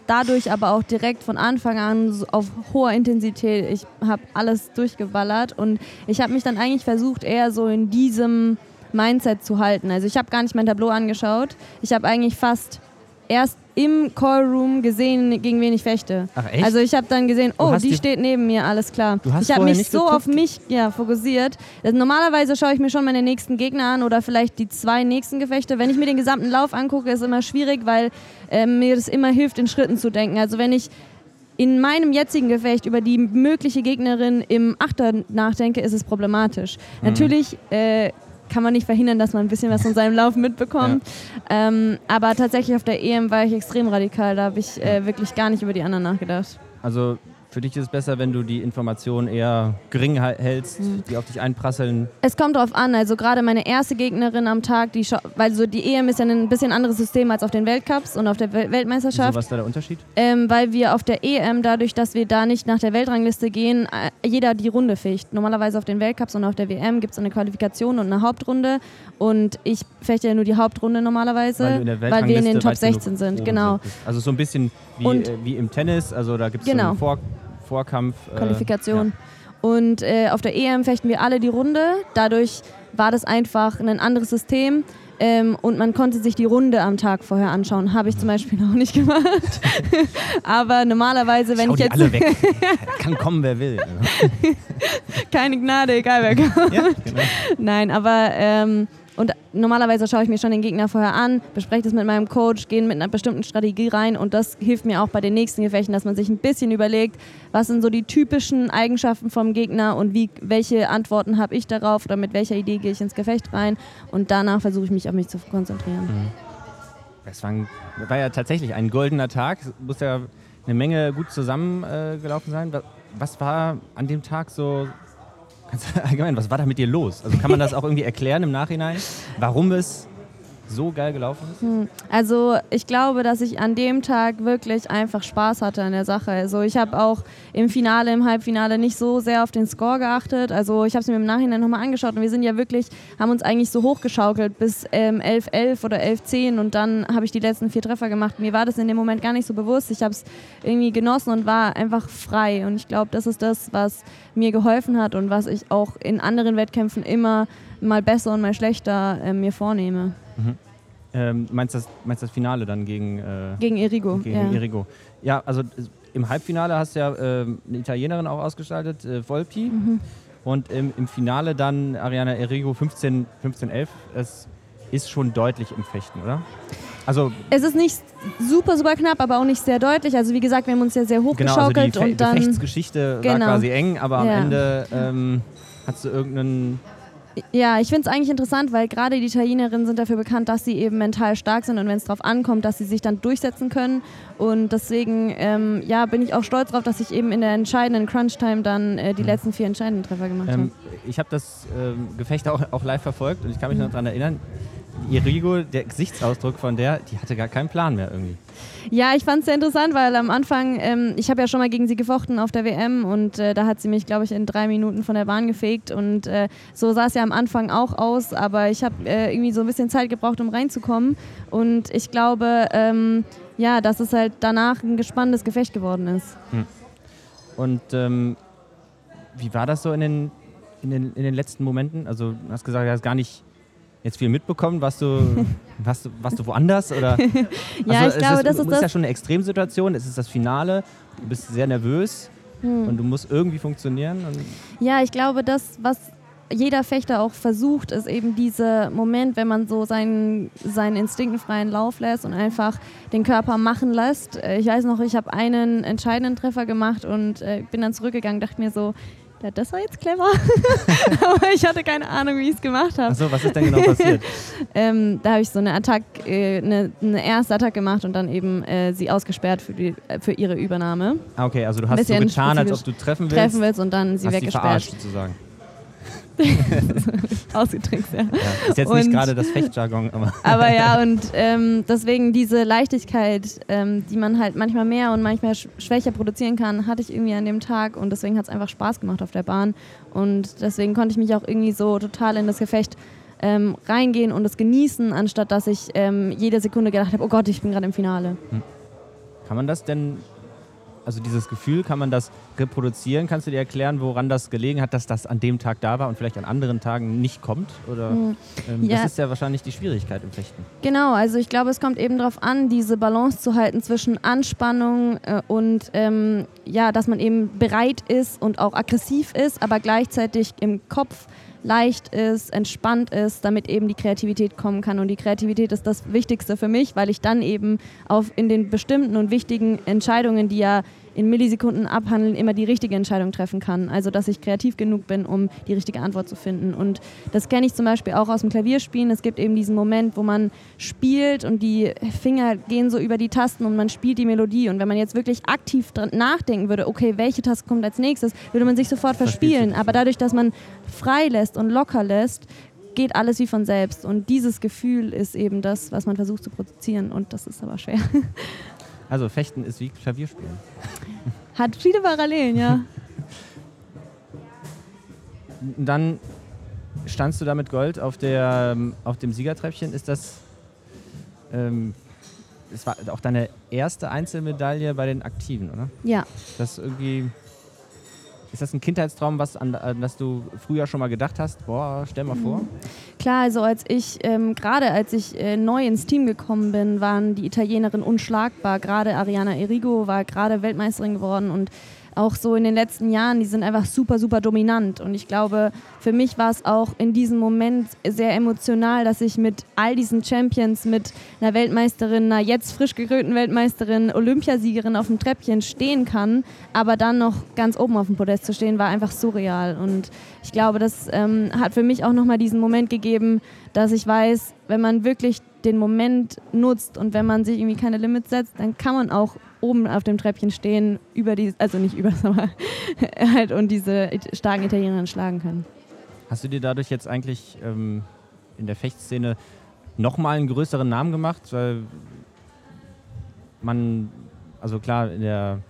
dadurch aber auch direkt von Anfang an auf hoher Intensität. Ich habe alles durchgeballert und ich habe mich dann eigentlich versucht, eher so in diesem Mindset zu halten. Also ich habe gar nicht mein Tableau angeschaut. Ich habe eigentlich fast erst im Callroom gesehen, gegen wen ich fechte. Ach echt? Also ich habe dann gesehen, oh, die dir- steht neben mir, alles klar. Du hast ich habe mich so geguckt? auf mich ja, fokussiert. Also normalerweise schaue ich mir schon meine nächsten Gegner an oder vielleicht die zwei nächsten Gefechte. Wenn ich mir den gesamten Lauf angucke, ist immer schwierig, weil ähm, mir das immer hilft, in Schritten zu denken. Also wenn ich in meinem jetzigen Gefecht über die mögliche Gegnerin im Achter nachdenke, ist es problematisch. Mhm. Natürlich äh, kann man nicht verhindern, dass man ein bisschen was von seinem Lauf mitbekommt. Ähm, aber tatsächlich auf der EM war ich extrem radikal. Da habe ich äh, wirklich gar nicht über die anderen nachgedacht. Also für dich ist es besser, wenn du die Informationen eher gering hältst, Mhm. die auf dich einprasseln. Es kommt drauf an, also gerade meine erste Gegnerin am Tag, die weil so die EM ist ja ein bisschen anderes System als auf den Weltcups und auf der Wel Wieso, Weltmeisterschaft. was ist da der Unterschied? Ähm, weil wir auf der EM, dadurch, dass wir da nicht nach der Weltrangliste gehen, äh, jeder die Runde fecht. Normalerweise auf den Weltcups und auf der WM gibt es eine Qualifikation und eine Hauptrunde. Und ich fechte ja nur die Hauptrunde normalerweise, Weil, weil wir in den Top weit genug 16 sind. Genau. Also so ein bisschen wie, Und- äh, wie im Tennis, also da gibt es Genau. so einen Vor Vorkampf. äh, Qualifikation. Und äh, auf der EM fechten wir alle die Runde. Dadurch war das einfach ein anderes System. Ähm, und man konnte sich die Runde am Tag vorher anschauen. Habe ich zum Beispiel noch nicht gemacht. Aber normalerweise, wenn Schau ich jetzt alle weg. Kann kommen, wer will. keine Gnade, egal wer kommt. ja, genau. Nein, aber ähm, und normalerweise schaue ich mir schon den Gegner vorher an, bespreche das mit meinem Coach, gehe mit einer bestimmten Strategie rein und das hilft mir auch bei den nächsten Gefechten, dass man sich ein bisschen überlegt, was sind so die typischen Eigenschaften vom Gegner und wie, welche Antworten habe ich darauf oder mit welcher Idee gehe ich ins Gefecht rein und danach versuche ich mich auf mich zu konzentrieren. Das war, ein, war ja tatsächlich ein goldener Tag. Es muss ja eine Menge gut zusammengelaufen äh, sein. Was war an dem Tag so, ganz allgemein, was war da mit dir los? Also kann man das auch irgendwie erklären im Nachhinein, warum es so geil gelaufen ist? Also ich glaube, dass ich an dem Tag wirklich einfach Spaß hatte an der Sache. Also ich habe auch im Finale, im Halbfinale nicht so sehr auf den Score geachtet. Also ich habe es mir im Nachhinein nochmal angeschaut und wir sind ja wirklich, haben uns eigentlich so hochgeschaukelt bis ähm, 11-11 oder 11-10 und dann habe ich die letzten vier Treffer gemacht. Mir war das in dem Moment gar nicht so bewusst. Ich habe es irgendwie genossen und war einfach frei. Und ich glaube, das ist das, was mir geholfen hat und was ich auch in anderen Wettkämpfen immer mal besser und mal schlechter äh, mir vornehme. Ähm, meinst du das, meinst das Finale dann gegen, äh, Gegen Irigo. gegen ja. Irigo? Ja, also äh, im Halbfinale hast du ja ähm, eine Italienerin auch ausgestaltet, äh, Volpi. Mhm. Und im, im Finale dann Ariana Erigo 15, 15 11. Es ist schon deutlich im Fechten, oder? Also Es ist nicht super, super knapp, aber auch nicht sehr deutlich. Also wie gesagt, wir haben uns ja sehr genau, also die hochgeschaukelt Fe und dann. Gefechtsgeschichte war Genau. quasi eng, aber am Ja. Ende ähm, hast du irgendeinen. Ja, ich finde es eigentlich interessant, weil gerade die Italienerinnen sind dafür bekannt, dass sie eben mental stark sind und wenn es darauf ankommt, dass sie sich dann durchsetzen können. Und deswegen ähm, ja, bin ich auch stolz darauf, dass ich eben in der entscheidenden Crunch-Time dann äh, die Mhm. letzten vier entscheidenden Treffer gemacht Ähm, ich habe das ähm, Gefecht auch, auch live verfolgt und ich kann mich noch daran erinnern. Irigo, der Gesichtsausdruck von der, die hatte gar keinen Plan mehr irgendwie. Ja, ich fand es sehr interessant, weil am Anfang, ähm, ich habe ja schon mal gegen sie gefochten auf der WM und äh, da hat sie mich, glaube ich, in drei Minuten von der Bahn gefegt und äh, so sah es ja am Anfang auch aus, aber ich habe äh, irgendwie so ein bisschen Zeit gebraucht, um reinzukommen und ich glaube, ähm, ja, dass es halt danach ein gespanntes Gefecht geworden ist. Und ähm, wie war das so in den, in den, in den letzten Momenten? Also du hast gesagt, du hast gar nicht jetzt viel mitbekommen? Warst du, warst du, warst du woanders? Oder? ja, also ich glaube, ist, das ist das. ist ja schon eine Extremsituation. Es ist das Finale. Du bist sehr nervös hm. und du musst irgendwie funktionieren. ja, ich glaube, das, was jeder Fechter auch versucht, ist eben dieser Moment, wenn man so seinen, seinen instinktenfreien Lauf lässt und einfach den Körper machen lässt. Ich weiß noch, ich habe einen entscheidenden Treffer gemacht und äh, bin dann zurückgegangen, dachte mir so, ja, das war jetzt clever. Aber ich hatte keine Ahnung, wie ich es gemacht habe. Achso, was ist denn genau passiert? ähm, da habe ich so eine Attacke, äh, eine, eine, erste Attacke gemacht und dann eben äh, sie ausgesperrt für, die, äh, für ihre Übernahme. Ah, okay, also du hast so getan, als ob du treffen willst. Treffen willst und dann sie hast weggesperrt. Sie verarscht, sozusagen. Ausgetrickst, ja. ja. Ist jetzt und, nicht gerade das Fechtjargon, aber. aber ja, und ähm, deswegen diese Leichtigkeit, ähm, die man halt manchmal mehr und manchmal sch schwächer produzieren kann, hatte ich irgendwie an dem Tag und deswegen hat es einfach Spaß gemacht auf der Bahn. Und deswegen konnte ich mich auch irgendwie so total in das Gefecht ähm, reingehen und es genießen, anstatt dass ich ähm, jede Sekunde gedacht habe, oh Gott, ich bin gerade im Finale. Hm. Kann man das denn also dieses Gefühl, kann man das reproduzieren? Kannst du dir erklären, woran das gelegen hat, dass das an dem Tag da war und vielleicht an anderen Tagen nicht kommt? Oder mhm. ähm, ja. das ist ja wahrscheinlich die Schwierigkeit im Fechten. Genau, also ich glaube, es kommt eben darauf an, diese Balance zu halten zwischen Anspannung äh, und ähm, ja, dass man eben bereit ist und auch aggressiv ist, aber gleichzeitig im Kopf leicht ist, entspannt ist, damit eben die Kreativität kommen kann. Und die Kreativität ist das Wichtigste für mich, weil ich dann eben auf in den bestimmten und wichtigen Entscheidungen, die ja in Millisekunden abhandeln, immer die richtige Entscheidung treffen kann. Also, dass ich kreativ genug bin, um die richtige Antwort zu finden. Und das kenne ich zum Beispiel auch aus dem Klavierspielen. Es gibt eben diesen Moment, wo man spielt und die Finger gehen so über die Tasten und man spielt die Melodie. Und wenn man jetzt wirklich aktiv nachdenken würde, okay, welche Taste kommt als nächstes, würde man sich sofort verspielen. Aber dadurch, dass man frei lässt und locker lässt, geht alles wie von selbst. Und dieses Gefühl ist eben das, was man versucht zu produzieren. Und das ist aber schwer. Also Fechten ist wie Klavierspielen. Hat viele Parallelen, ja. Dann standst du da mit Gold auf, der, auf dem Siegertreppchen. Ist das, ähm, das war auch deine erste Einzelmedaille bei den Aktiven, oder? Ja. Das irgendwie ist das ein Kindheitstraum, was an, an das du früher schon mal gedacht hast? Boah, stell mal vor. Klar, also als ich, ähm, gerade als ich äh, neu ins Team gekommen bin, waren die Italienerinnen unschlagbar. Gerade Ariana Erigo war gerade Weltmeisterin geworden und auch so in den letzten Jahren, die sind einfach super, super dominant. Und ich glaube, für mich war es auch in diesem Moment sehr emotional, dass ich mit all diesen Champions, mit einer Weltmeisterin, einer jetzt frisch gekrönten Weltmeisterin, Olympiasiegerin auf dem Treppchen stehen kann, aber dann noch ganz oben auf dem Podest zu stehen, war einfach surreal. Und ich glaube, das ähm, hat für mich auch nochmal diesen Moment gegeben, dass ich weiß, wenn man wirklich den Moment nutzt und wenn man sich irgendwie keine Limits setzt, dann kann man auch oben auf dem Treppchen stehen, über die, also nicht über, aber halt und diese starken Italiener schlagen können. Hast du dir dadurch jetzt eigentlich ähm, in der Fechtszene nochmal einen größeren Namen gemacht? Weil man, also klar, in der,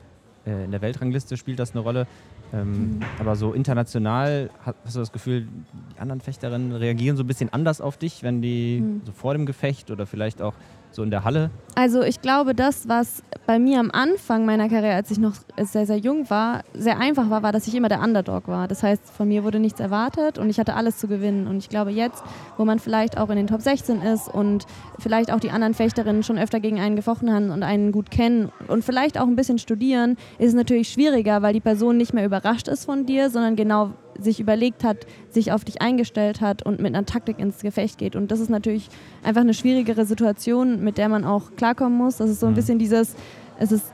äh, in der Weltrangliste spielt das eine Rolle, ähm, mhm. Aber so international hast du das Gefühl, die anderen Fechterinnen reagieren so ein bisschen anders auf dich, wenn die mhm. so vor dem Gefecht oder vielleicht auch so in der Halle? Also ich glaube, das, was bei mir am Anfang meiner Karriere, als ich noch sehr, sehr jung war, sehr einfach war, war, dass ich immer der Underdog war. Das heißt, von mir wurde nichts erwartet und ich hatte alles zu gewinnen. Und ich glaube, jetzt, wo man vielleicht auch in den Top 16 ist und vielleicht auch die anderen Fechterinnen schon öfter gegen einen gefochten haben und einen gut kennen und vielleicht auch ein bisschen studieren, ist es natürlich schwieriger, weil die Person nicht mehr überrascht ist von dir, sondern genau sich überlegt hat, sich auf dich eingestellt hat und mit einer Taktik ins Gefecht geht. Und das ist natürlich einfach eine schwierigere Situation, mit der man auch klarkommen muss. Das ist so ein mhm. bisschen dieses, es ist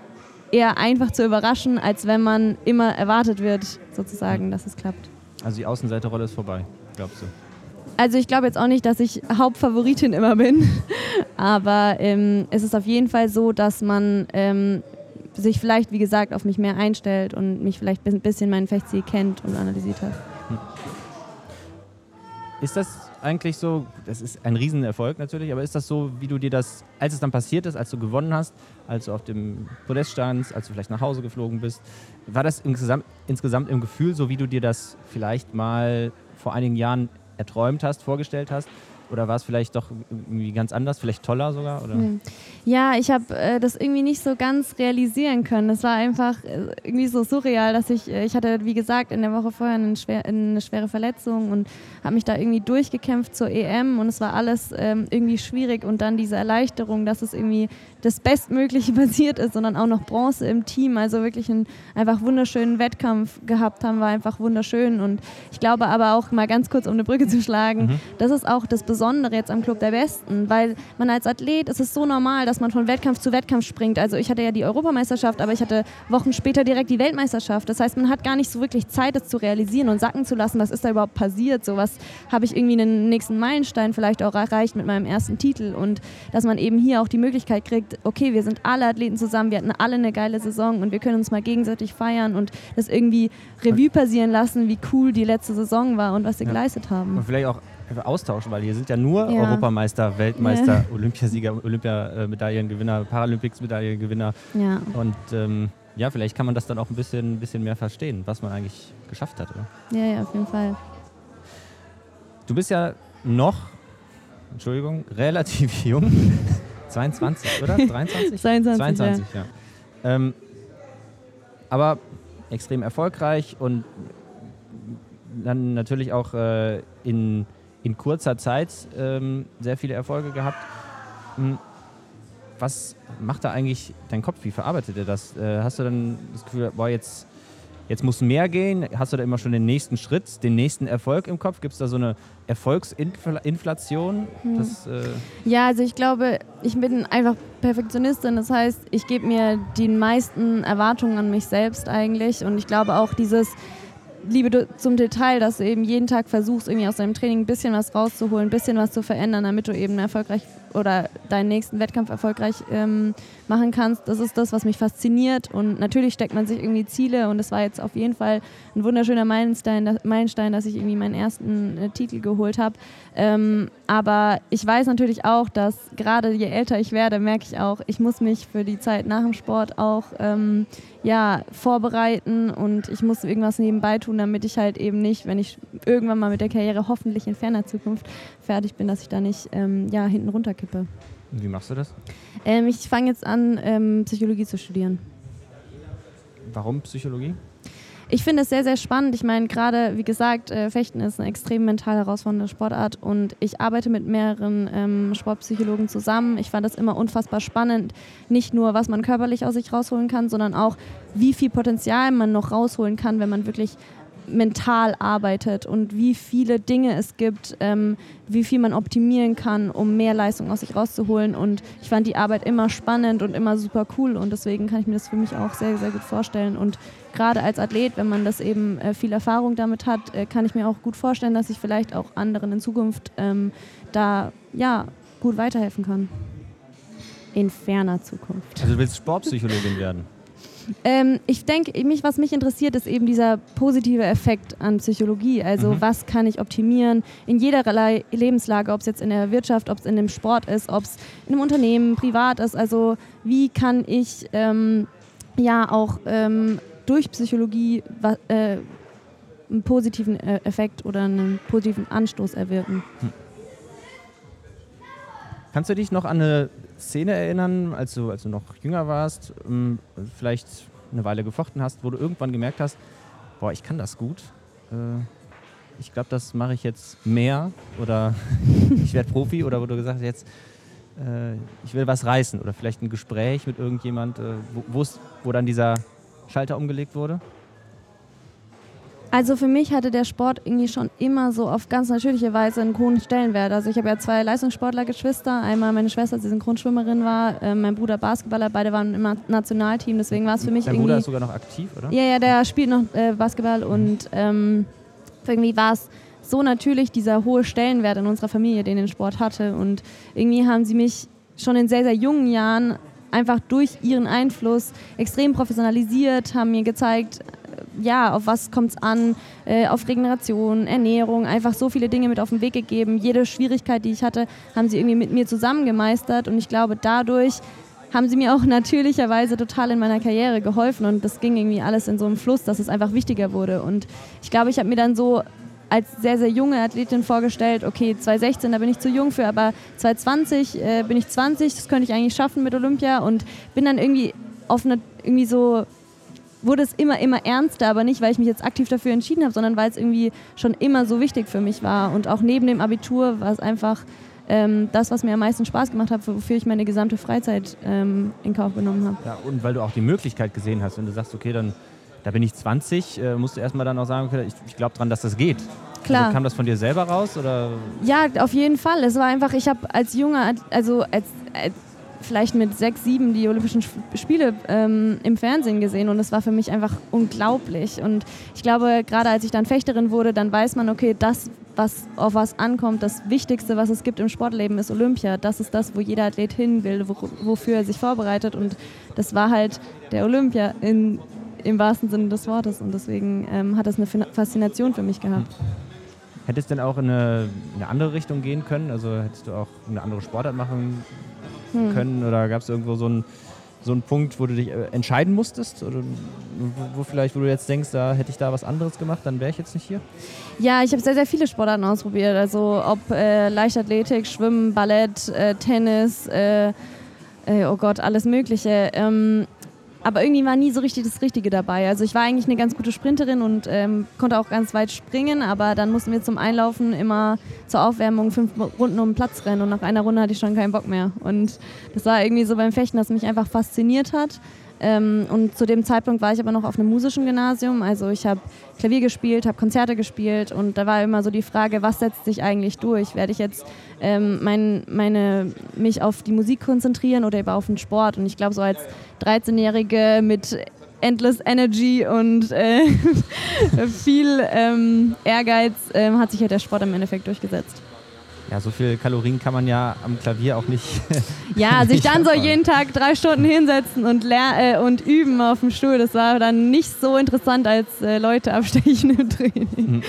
eher einfach zu überraschen, als wenn man immer erwartet wird, sozusagen, dass es klappt. Also die Außenseiterrolle ist vorbei, glaubst du? Also ich glaube jetzt auch nicht, dass ich Hauptfavoritin immer bin, aber ähm, es ist auf jeden Fall so, dass man ähm, sich vielleicht, wie gesagt, auf mich mehr einstellt und mich vielleicht ein bisschen meinen Fechtstil kennt und analysiert hat. Hm. Ist das eigentlich so, das ist ein Riesenerfolg natürlich, aber ist das so, wie du dir das, als es dann passiert ist, als du gewonnen hast, als du auf dem Podest standst, als du vielleicht nach Hause geflogen bist, war das insgesamt, insgesamt im Gefühl so, wie du dir das vielleicht mal vor einigen Jahren erträumt hast, vorgestellt hast? Oder war es vielleicht doch irgendwie ganz anders, vielleicht toller sogar? Oder? Hm. Ja, ich habe äh, das irgendwie nicht so ganz realisieren können. Es war einfach äh, irgendwie so surreal, dass ich, äh, ich hatte, wie gesagt, in der Woche vorher eine, schwer, eine schwere Verletzung und habe mich da irgendwie durchgekämpft zur EM und es war alles ähm, irgendwie schwierig und dann diese Erleichterung, dass es irgendwie das Bestmögliche passiert ist, sondern auch noch Bronze im Team, also wirklich einen einfach wunderschönen Wettkampf gehabt haben, war einfach wunderschön und ich glaube aber auch mal ganz kurz, um eine Brücke zu schlagen, mhm. das ist auch das Besondere jetzt am Club der Besten, weil man als Athlet, es ist so normal, dass man von Wettkampf zu Wettkampf springt. Also ich hatte ja die Europameisterschaft, aber ich hatte Wochen später direkt die Weltmeisterschaft. Das heißt, man hat gar nicht so wirklich Zeit, es zu realisieren und sacken zu lassen, was ist da überhaupt passiert. So was habe ich irgendwie einen nächsten Meilenstein vielleicht auch erreicht mit meinem ersten Titel und dass man eben hier auch die Möglichkeit kriegt, okay, wir sind alle Athleten zusammen, wir hatten alle eine geile Saison und wir können uns mal gegenseitig feiern und das irgendwie Revue passieren lassen, wie cool die letzte Saison war und was sie ja. geleistet haben. Und vielleicht auch austauschen, weil hier sind ja nur ja. Europameister, Weltmeister, ja. Olympiasieger, Olympiamedaillengewinner, Paralympics-Medaillengewinner. Ja. Und ähm, ja, vielleicht kann man das dann auch ein bisschen, bisschen mehr verstehen, was man eigentlich geschafft hat. Oder? Ja, ja, auf jeden Fall. Du bist ja noch, Entschuldigung, relativ jung. 22, oder? 23? 22. 22, ja. ja. Ähm, aber extrem erfolgreich und dann natürlich auch äh, in in kurzer Zeit ähm, sehr viele Erfolge gehabt. Hm, was macht da eigentlich dein Kopf? Wie verarbeitet er das? Äh, hast du dann das Gefühl, boah, jetzt, jetzt muss mehr gehen? Hast du da immer schon den nächsten Schritt, den nächsten Erfolg im Kopf? Gibt es da so eine Erfolgsinflation? Hm. Das, äh ja, also ich glaube, ich bin einfach Perfektionistin. Das heißt, ich gebe mir die meisten Erwartungen an mich selbst eigentlich. Und ich glaube auch dieses Liebe zum Detail, dass du eben jeden Tag versuchst, irgendwie aus deinem Training ein bisschen was rauszuholen, ein bisschen was zu verändern, damit du eben erfolgreich oder deinen nächsten Wettkampf erfolgreich ähm, machen kannst. Das ist das, was mich fasziniert. Und natürlich steckt man sich irgendwie Ziele und es war jetzt auf jeden Fall ein wunderschöner Meilenstein, Meilenstein dass ich irgendwie meinen ersten äh, Titel geholt habe. Ähm, aber ich weiß natürlich auch, dass gerade je älter ich werde, merke ich auch, ich muss mich für die Zeit nach dem Sport auch ähm, ja, vorbereiten und ich muss irgendwas nebenbei tun, damit ich halt eben nicht, wenn ich irgendwann mal mit der Karriere hoffentlich in ferner Zukunft fertig bin, dass ich da nicht ähm, ja, hinten runterkippe. Wie machst du das? Ähm, ich fange jetzt an, ähm, Psychologie zu studieren. Warum Psychologie? Ich finde es sehr, sehr spannend. Ich meine, gerade, wie gesagt, äh, Fechten ist eine extrem mental herausfordernde Sportart und ich arbeite mit mehreren ähm, Sportpsychologen zusammen. Ich fand das immer unfassbar spannend. Nicht nur, was man körperlich aus sich rausholen kann, sondern auch, wie viel Potenzial man noch rausholen kann, wenn man wirklich mental arbeitet und wie viele Dinge es gibt, ähm, wie viel man optimieren kann, um mehr Leistung aus sich rauszuholen. Und ich fand die Arbeit immer spannend und immer super cool und deswegen kann ich mir das für mich auch sehr, sehr gut vorstellen. Und gerade als Athlet, wenn man das eben äh, viel Erfahrung damit hat, äh, kann ich mir auch gut vorstellen, dass ich vielleicht auch anderen in Zukunft ähm, da ja gut weiterhelfen kann. In ferner Zukunft. Also du willst Sportpsychologin werden? Ähm, ich denke, mich, was mich interessiert, ist eben dieser positive Effekt an Psychologie. Also mhm. was kann ich optimieren in jeder Lebenslage, ob es jetzt in der Wirtschaft, ob es in dem Sport ist, ob es in einem Unternehmen, privat ist. Also wie kann ich ähm, ja auch ähm, durch Psychologie äh, einen positiven äh, Effekt oder einen positiven Anstoß erwirken. Hm. Kannst du dich noch an eine Szene erinnern, als du, als du noch jünger warst, ähm, vielleicht eine Weile gefochten hast, wo du irgendwann gemerkt hast, boah, ich kann das gut. Äh, ich glaube, das mache ich jetzt mehr oder ich werde Profi oder wo du gesagt hast, jetzt äh, ich will was reißen oder vielleicht ein Gespräch mit irgendjemand, äh, wo, wo dann dieser Schalter umgelegt wurde? Also für mich hatte der Sport irgendwie schon immer so auf ganz natürliche Weise einen hohen Stellenwert. Also ich habe ja zwei Leistungssportler-Geschwister. Einmal meine Schwester, die Synchronschwimmerin war, äh, mein Bruder Basketballer. Beide waren im Nationalteam. Deswegen war es für mich Dein irgendwie... Bruder ist sogar noch aktiv, oder? Ja, ja, der spielt noch äh, Basketball und ähm, irgendwie war es so natürlich dieser hohe Stellenwert in unserer Familie, den den Sport hatte. Und irgendwie haben sie mich schon in sehr, sehr jungen Jahren einfach durch ihren Einfluss extrem professionalisiert, haben mir gezeigt, ja, auf was kommt es an, äh, auf Regeneration, Ernährung, einfach so viele Dinge mit auf den Weg gegeben. Jede Schwierigkeit, die ich hatte, haben sie irgendwie mit mir zusammen gemeistert und ich glaube, dadurch haben sie mir auch natürlicherweise total in meiner Karriere geholfen. Und das ging irgendwie alles in so einem Fluss, dass es einfach wichtiger wurde. Und ich glaube, ich habe mir dann so als sehr, sehr junge Athletin vorgestellt, okay, 2016, da bin ich zu jung für, aber 2020 äh, bin ich 20, das könnte ich eigentlich schaffen mit Olympia. Und bin dann irgendwie auf eine, irgendwie so wurde es immer, immer ernster, aber nicht, weil ich mich jetzt aktiv dafür entschieden habe, sondern weil es irgendwie schon immer so wichtig für mich war. Und auch neben dem Abitur war es einfach ähm, das, was mir am meisten Spaß gemacht hat, wofür ich meine gesamte Freizeit ähm, in Kauf genommen habe. Ja, und weil du auch die Möglichkeit gesehen hast, wenn du sagst, okay, dann da bin ich 20, äh, musst du erstmal dann auch sagen, okay, ich, ich glaube dran, dass das geht. Klar. Also kam das von dir selber raus? Oder? Ja, auf jeden Fall. Es war einfach, ich habe als junger, also als, als vielleicht mit sechs, sieben die Olympischen Spiele ähm, im Fernsehen gesehen und es war für mich einfach unglaublich. Und ich glaube, gerade als ich dann Fechterin wurde, dann weiß man, okay, das, was auf was ankommt, das Wichtigste, was es gibt im Sportleben, ist Olympia. Das ist das, wo jeder Athlet hin will, wo, wofür er sich vorbereitet. Und das war halt der Olympia in, im wahrsten Sinne des Wortes. Und deswegen ähm, hat das eine Faszination für mich gehabt. Hättest du denn auch in eine, in eine andere Richtung gehen können? Also hättest du auch eine andere Sportart machen hm. können? Oder gab es irgendwo so einen, so einen Punkt, wo du dich äh, entscheiden musstest? Oder wo, wo, vielleicht, wo du jetzt denkst, da hätte ich da was anderes gemacht, dann wäre ich jetzt nicht hier? Ja, ich habe sehr, sehr viele Sportarten ausprobiert. Also ob äh, Leichtathletik, Schwimmen, Ballett, äh, Tennis, äh, äh oh Gott, alles Mögliche. Ähm, aber irgendwie war nie so richtig das Richtige dabei. Also ich war eigentlich eine ganz gute Sprinterin und ähm, konnte auch ganz weit springen, aber dann mussten wir zum Einlaufen immer zur Aufwärmung fünf Runden um den Platz rennen und nach einer Runde hatte ich schon keinen Bock mehr. Und das war irgendwie so beim Fechten, das mich einfach fasziniert hat. Ähm, und zu dem Zeitpunkt war ich aber noch auf einem musischen Gymnasium. Also ich habe Klavier gespielt, habe Konzerte gespielt und da war immer so die Frage, was setzt sich eigentlich durch? Werde ich jetzt ähm, mein, meine, mich auf die Musik konzentrieren oder eben auf den Sport? Und ich glaube, so als 13-Jährige mit Endless Energy und äh, viel ähm, Ehrgeiz ähm, hat sich ja der Sport im Endeffekt durchgesetzt. Ja, so viel Kalorien kann man ja am Klavier auch nicht. ja, sich dann so jeden Tag drei Stunden hinsetzen und, äh, und üben auf dem Stuhl, das war dann nicht so interessant als äh, Leute abstechen im Training. Mhm.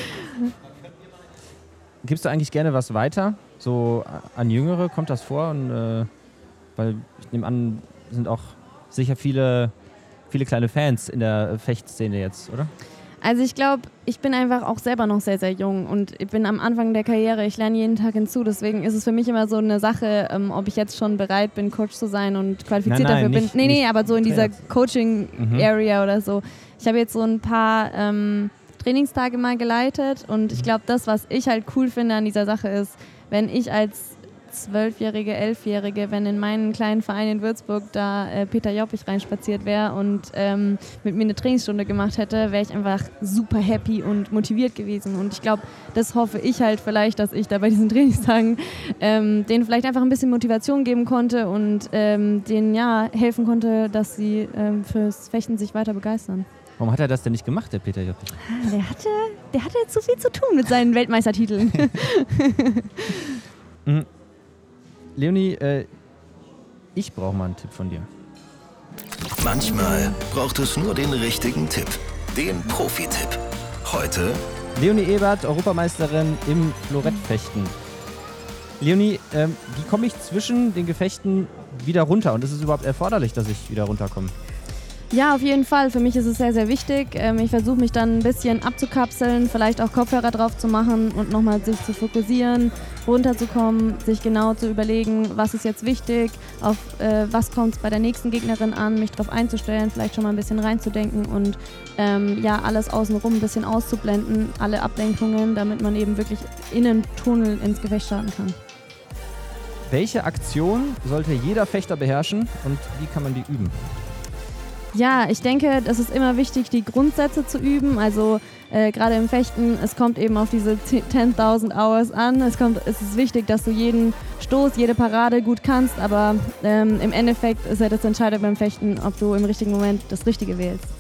Gibst du eigentlich gerne was weiter? So an Jüngere kommt das vor? Und, äh, weil ich nehme an, sind auch sicher viele, viele kleine Fans in der Fechtszene jetzt, oder? Also ich glaube, ich bin einfach auch selber noch sehr, sehr jung und ich bin am Anfang der Karriere. Ich lerne jeden Tag hinzu. Deswegen ist es für mich immer so eine Sache, ähm, ob ich jetzt schon bereit bin, Coach zu sein und qualifiziert nein, nein, dafür nicht, bin. Nee, nee, aber so in dieser Coaching-Area mhm. oder so. Ich habe jetzt so ein paar ähm, Trainingstage mal geleitet und ich mhm. glaube, das, was ich halt cool finde an dieser Sache ist, wenn ich als Zwölfjährige, Elfjährige, wenn in meinen kleinen Verein in Würzburg da äh, Peter Joppich reinspaziert wäre und ähm, mit mir eine Trainingsstunde gemacht hätte, wäre ich einfach super happy und motiviert gewesen. Und ich glaube, das hoffe ich halt vielleicht, dass ich da bei diesen Trainingstagen ähm, denen vielleicht einfach ein bisschen Motivation geben konnte und ähm, denen ja helfen konnte, dass sie ähm, fürs Fechten sich weiter begeistern. Warum hat er das denn nicht gemacht, der Peter Joppich? Ah, der hatte, der hatte zu viel zu tun mit seinen Weltmeistertiteln. Leonie, äh, ich brauche mal einen Tipp von dir. Manchmal braucht es nur den richtigen Tipp. Den Profi-Tipp. Heute Leonie Ebert, Europameisterin im Florettfechten. Leonie, ähm, wie komme ich zwischen den Gefechten wieder runter? Und ist es überhaupt erforderlich, dass ich wieder runterkomme? Ja, auf jeden Fall. Für mich ist es sehr, sehr wichtig. Ähm, ich versuche mich dann ein bisschen abzukapseln, vielleicht auch Kopfhörer drauf zu machen und nochmal sich zu fokussieren, runterzukommen, sich genau zu überlegen, was ist jetzt wichtig, auf äh, was kommt es bei der nächsten Gegnerin an, mich darauf einzustellen, vielleicht schon mal ein bisschen reinzudenken und ähm, ja, alles außenrum ein bisschen auszublenden, alle Ablenkungen, damit man eben wirklich in einen Tunnel ins Gefecht starten kann. Welche Aktion sollte jeder Fechter beherrschen und wie kann man die üben? Ja, ich denke, es ist immer wichtig, die Grundsätze zu üben. Also äh, gerade im Fechten, es kommt eben auf diese 10.000 Hours an. Es, kommt, es ist wichtig, dass du jeden Stoß, jede Parade gut kannst, aber ähm, im Endeffekt ist ja das Entscheidende beim Fechten, ob du im richtigen Moment das Richtige wählst.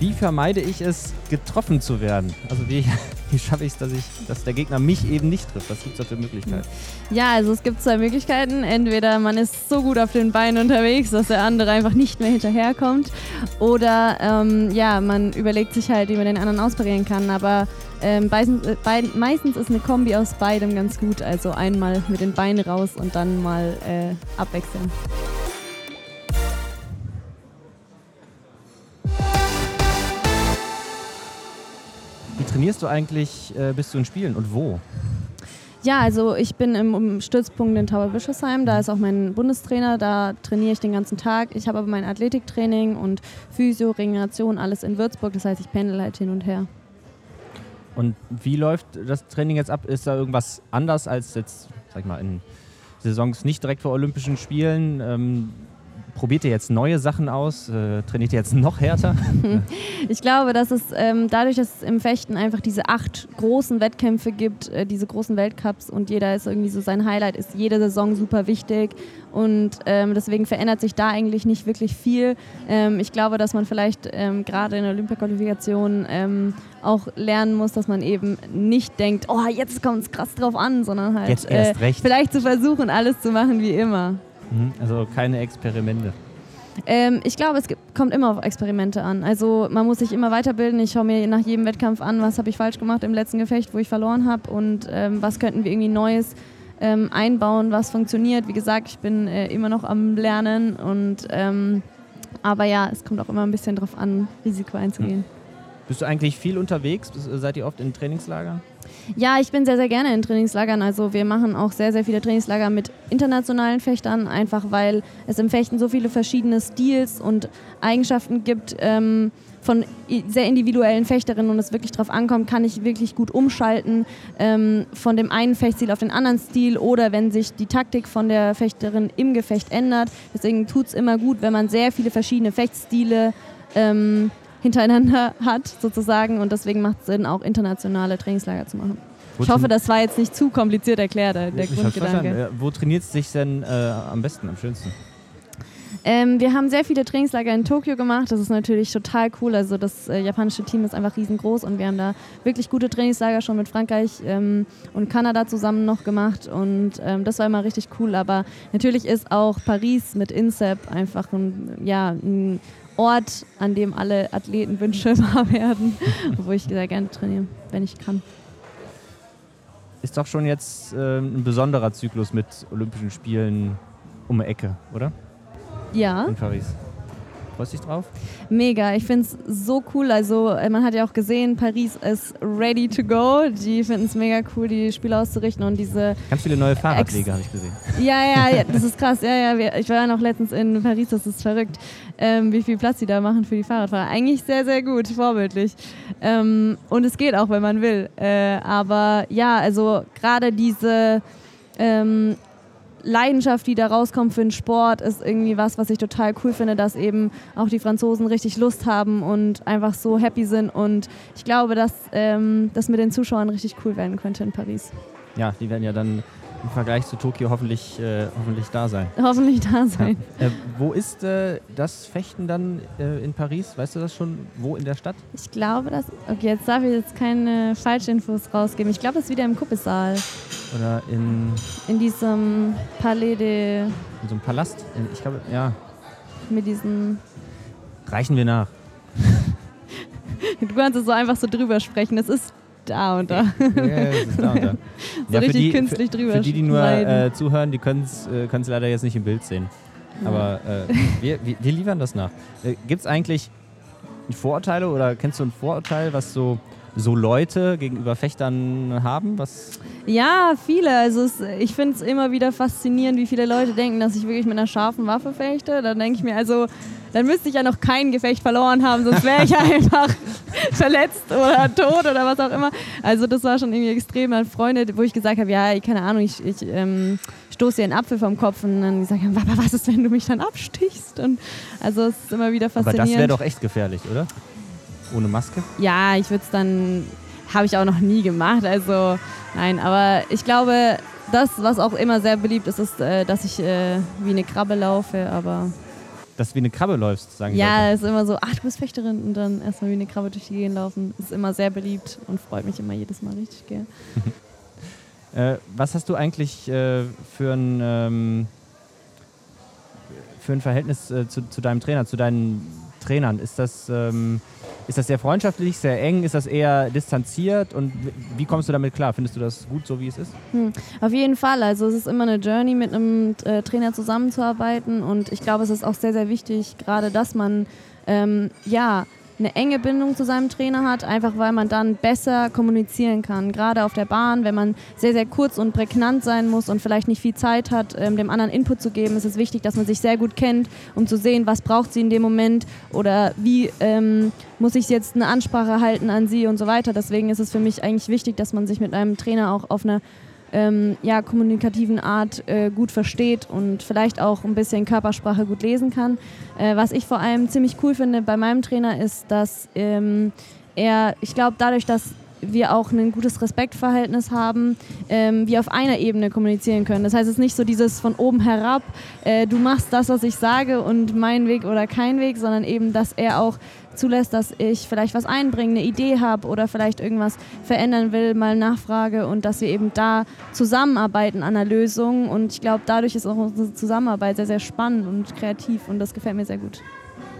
Wie vermeide ich es, getroffen zu werden? Also wie, wie schaffe ich es, dass, dass der Gegner mich eben nicht trifft? Was gibt es da für Möglichkeiten? Ja, also es gibt zwei Möglichkeiten. Entweder man ist so gut auf den Beinen unterwegs, dass der andere einfach nicht mehr hinterherkommt. Oder ähm, ja, man überlegt sich halt, wie man den anderen ausparieren kann. Aber ähm, meistens, äh, meistens ist eine Kombi aus beidem ganz gut. Also einmal mit den Beinen raus und dann mal äh, abwechseln. Trainierst du eigentlich äh, bis zu den Spielen und wo? Ja, also ich bin im Stützpunkt in Tauberbischofsheim, da ist auch mein Bundestrainer, da trainiere ich den ganzen Tag. Ich habe aber mein Athletiktraining und Physio, Regeneration, alles in Würzburg, das heißt, ich pendel halt hin und her. Und wie läuft das Training jetzt ab? Ist da irgendwas anders als jetzt, sag ich mal, in Saisons nicht direkt vor Olympischen Spielen? Ähm, probiert ihr jetzt neue Sachen aus? Äh, trainiert ihr jetzt noch härter? Ich glaube, dass es ähm, dadurch, dass es im Fechten einfach diese acht großen Wettkämpfe gibt, äh, diese großen Weltcups und jeder ist irgendwie so sein Highlight, ist jede Saison super wichtig und ähm, deswegen verändert sich da eigentlich nicht wirklich viel. Ähm, ich glaube, dass man vielleicht ähm, gerade in der Olympiaqualifikation ähm, auch lernen muss, dass man eben nicht denkt, oh, jetzt kommt es krass drauf an, sondern halt äh, vielleicht zu versuchen, alles zu machen wie immer. Mhm, also keine Experimente. Ähm, ich glaube, es kommt immer auf Experimente an. Also man muss sich immer weiterbilden. Ich schaue mir nach jedem Wettkampf an, was habe ich falsch gemacht im letzten Gefecht, wo ich verloren habe und ähm, was könnten wir irgendwie Neues ähm, einbauen, was funktioniert. Wie gesagt, ich bin äh, immer noch am Lernen und ähm, aber ja, es kommt auch immer ein bisschen darauf an, Risiko einzugehen. Bist du eigentlich viel unterwegs? Seid ihr oft in Trainingslagern? Ja, ich bin sehr, sehr gerne in Trainingslagern. Also wir machen auch sehr, sehr viele Trainingslager mit internationalen Fechtern, einfach weil es im Fechten so viele verschiedene Stils und Eigenschaften gibt ähm, von sehr individuellen Fechterinnen und es wirklich darauf ankommt, kann ich wirklich gut umschalten ähm, von dem einen Fechtstil auf den anderen Stil oder wenn sich die Taktik von der Fechterin im Gefecht ändert. Deswegen tut es immer gut, wenn man sehr viele verschiedene Fechtstile ähm, hintereinander hat, sozusagen. Und deswegen macht es Sinn, auch internationale Trainingslager zu machen. Wo ich hoffe, das war jetzt nicht zu kompliziert erklärt, der ich Grundgedanke. Wo trainiert es sich denn äh, am besten, am schönsten? Ähm, wir haben sehr viele Trainingslager in Tokio gemacht. Das ist natürlich total cool. Also das äh, japanische Team ist einfach riesengroß und wir haben da wirklich gute Trainingslager schon mit Frankreich ähm, und Kanada zusammen noch gemacht und ähm, das war immer richtig cool. Aber natürlich ist auch Paris mit INSEP einfach ein, ja, ein Ort, an dem alle Athletenwünsche wahr werden, wo ich sehr gerne trainiere, wenn ich kann. Ist doch schon jetzt äh, ein besonderer Zyklus mit Olympischen Spielen um die Ecke, oder? Ja. In Paris. Freust dich drauf? Mega, ich finde es so cool. Also, äh, man hat ja auch gesehen, Paris ist ready to go. Die finden es mega cool, die Spiele auszurichten und diese. Ganz viele neue Fahrradwege habe ich gesehen. Ja, ja, ja, das ist krass. Ja, ja, ich war ja noch letztens in Paris, das ist verrückt, ähm, wie viel Platz sie da machen für die Fahrradfahrer. Eigentlich sehr, sehr gut, vorbildlich. Ähm, und es geht auch, wenn man will. Äh, aber ja, also gerade diese. Ähm, Leidenschaft, die da rauskommt für den Sport, ist irgendwie was, was ich total cool finde, dass eben auch die Franzosen richtig Lust haben und einfach so happy sind. Und ich glaube, dass ähm, das mit den Zuschauern richtig cool werden könnte in Paris. Ja, die werden ja dann im Vergleich zu Tokio hoffentlich, äh, hoffentlich da sein. Hoffentlich da sein. Ja. Äh, wo ist äh, das Fechten dann äh, in Paris? Weißt du das schon? Wo in der Stadt? Ich glaube, dass. Okay, jetzt darf ich jetzt keine Falschinfos rausgeben. Ich glaube, das ist wieder im Kuppelsaal. Oder in. In diesem Palais de. In so einem Palast? Ich glaube, ja. Mit diesen. Reichen wir nach. du kannst es so einfach so drüber sprechen. Es ist da und da. Ja, das ist da und da. so ja, richtig die, künstlich drüber. Für die, die nur äh, zuhören, die können es äh, leider jetzt nicht im Bild sehen. Aber äh, wir, wir, wir, liefern das nach. Äh, Gibt es eigentlich Vorurteile oder kennst du ein Vorurteil, was so so Leute gegenüber Fechtern haben? Was ja, viele. Also es, ich finde es immer wieder faszinierend, wie viele Leute denken, dass ich wirklich mit einer scharfen Waffe fechte. Dann denke ich mir, also dann müsste ich ja noch kein Gefecht verloren haben, sonst wäre ich einfach verletzt oder tot oder was auch immer. Also das war schon irgendwie extrem. Meine Freunde, wo ich gesagt habe, ja, keine Ahnung, ich, ich ähm, stoße dir einen Apfel vom Kopf und dann gesagt haben, aber was ist, wenn du mich dann abstichst? Und also es ist immer wieder faszinierend. Aber das wäre doch echt gefährlich, oder? Ohne Maske? Ja, ich würde es dann, habe ich auch noch nie gemacht. Also nein, aber ich glaube, das, was auch immer sehr beliebt ist, ist, äh, dass ich äh, wie eine Krabbe laufe, aber dass du wie eine Krabbe läufst, sagen Ja, es ist immer so, ach, du bist Fechterin und dann erstmal wie eine Krabbe durch die Gegend laufen. Ist immer sehr beliebt und freut mich immer jedes Mal richtig gern. äh, was hast du eigentlich äh, für ein ähm, für ein Verhältnis äh, zu, zu, deinem Trainer, zu deinen Trainern? Ist das ähm, ist das sehr freundschaftlich, sehr eng? Ist das eher distanziert? Und wie kommst du damit klar? Findest du das gut, so wie es ist? Hm, auf jeden Fall. Also es ist immer eine Journey, mit einem äh, Trainer zusammenzuarbeiten. Und ich glaube, es ist auch sehr, sehr wichtig, gerade dass man ähm, ja eine enge Bindung zu seinem Trainer hat, einfach weil man dann besser kommunizieren kann. Gerade auf der Bahn, wenn man sehr, sehr kurz und prägnant sein muss und vielleicht nicht viel Zeit hat, ähm, dem anderen Input zu geben, ist es wichtig, dass man sich sehr gut kennt, um zu sehen, was braucht sie in dem Moment oder wie ähm, muss ich jetzt eine Ansprache halten an sie und so weiter. Deswegen ist es für mich eigentlich wichtig, dass man sich mit einem Trainer auch auf einer ähm, ja, kommunikativen Art äh, gut versteht und vielleicht auch ein bisschen Körpersprache gut lesen kann. Äh, was ich vor allem ziemlich cool finde bei meinem Trainer ist, dass ähm, er, ich glaube, dadurch, dass wir auch ein gutes Respektverhältnis haben, ähm, wir auf einer Ebene kommunizieren können. Das heißt, es ist nicht so dieses von oben herab, äh, du machst das, was ich sage und mein Weg oder kein Weg, sondern eben, dass er auch zulässt, dass ich vielleicht was einbringe, eine Idee habe oder vielleicht irgendwas verändern will, mal nachfrage und dass wir eben da zusammenarbeiten an einer Lösung. Und ich glaube, dadurch ist auch unsere Zusammenarbeit sehr, sehr spannend und kreativ und das gefällt mir sehr gut.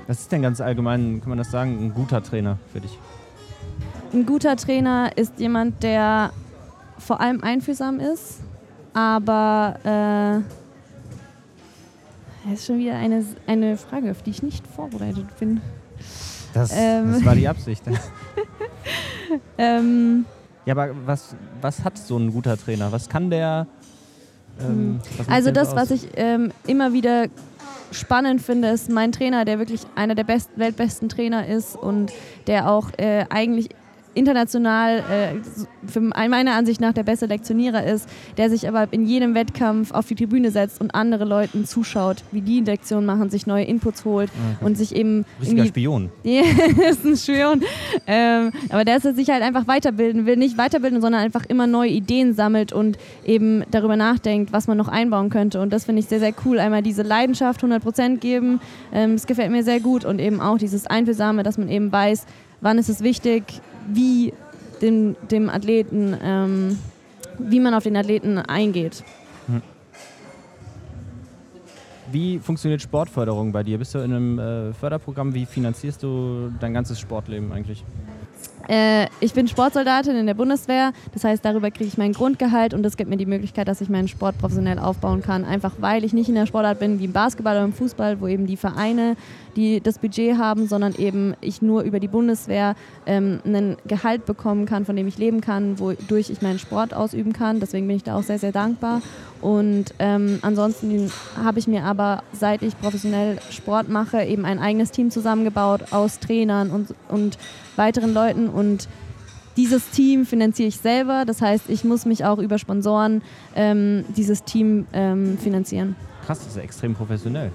Was ist denn ganz allgemein, kann man das sagen, ein guter Trainer für dich? Ein guter Trainer ist jemand, der vor allem einfühlsam ist, aber äh, das ist schon wieder eine, eine Frage, auf die ich nicht vorbereitet bin. Das, ähm. das war die Absicht. ähm. Ja, aber was, was hat so ein guter Trainer? Was kann der? Ähm, hm. also das, aus? was ich ähm, immer wieder spannend finde, ist mein Trainer, der wirklich einer der best, weltbesten Trainer ist und der auch äh, eigentlich international äh, für meiner Ansicht nach der beste Lektionierer ist, der sich aber in jedem Wettkampf auf die Tribüne setzt und andere Leuten zuschaut, wie die Lektion machen, sich neue Inputs holt okay. und sich eben. Richtiger Spion. Ja, ist ein Spion. Ähm, aber der ist sich halt einfach weiterbilden will, nicht weiterbilden, sondern einfach immer neue Ideen sammelt und eben darüber nachdenkt, was man noch einbauen könnte. Und das finde ich sehr, sehr cool. Einmal diese Leidenschaft 100% geben, ähm, das gefällt mir sehr gut und eben auch dieses Einfühlsame, dass man eben weiß, wann ist es wichtig, wie dem, dem Athleten, ähm, wie man auf den Athleten eingeht. Hm. Wie funktioniert Sportförderung bei dir? Bist du in einem äh, Förderprogramm? Wie finanzierst du dein ganzes Sportleben eigentlich? Äh, ich bin Sportsoldatin in der Bundeswehr, das heißt, darüber kriege ich mein Grundgehalt und das gibt mir die Möglichkeit, dass ich meinen Sport professionell aufbauen kann. Einfach weil ich nicht in der Sportart bin wie im Basketball oder im Fußball, wo eben die Vereine die das Budget haben, sondern eben ich nur über die Bundeswehr ähm, einen Gehalt bekommen kann, von dem ich leben kann, wodurch ich meinen Sport ausüben kann. Deswegen bin ich da auch sehr, sehr dankbar. Und ähm, ansonsten habe ich mir aber, seit ich professionell Sport mache, eben ein eigenes Team zusammengebaut aus Trainern und, und weiteren Leuten und dieses Team finanziere ich selber. Das heißt, ich muss mich auch über Sponsoren ähm, dieses Team ähm, finanzieren. Krass, das ist ja extrem professionell.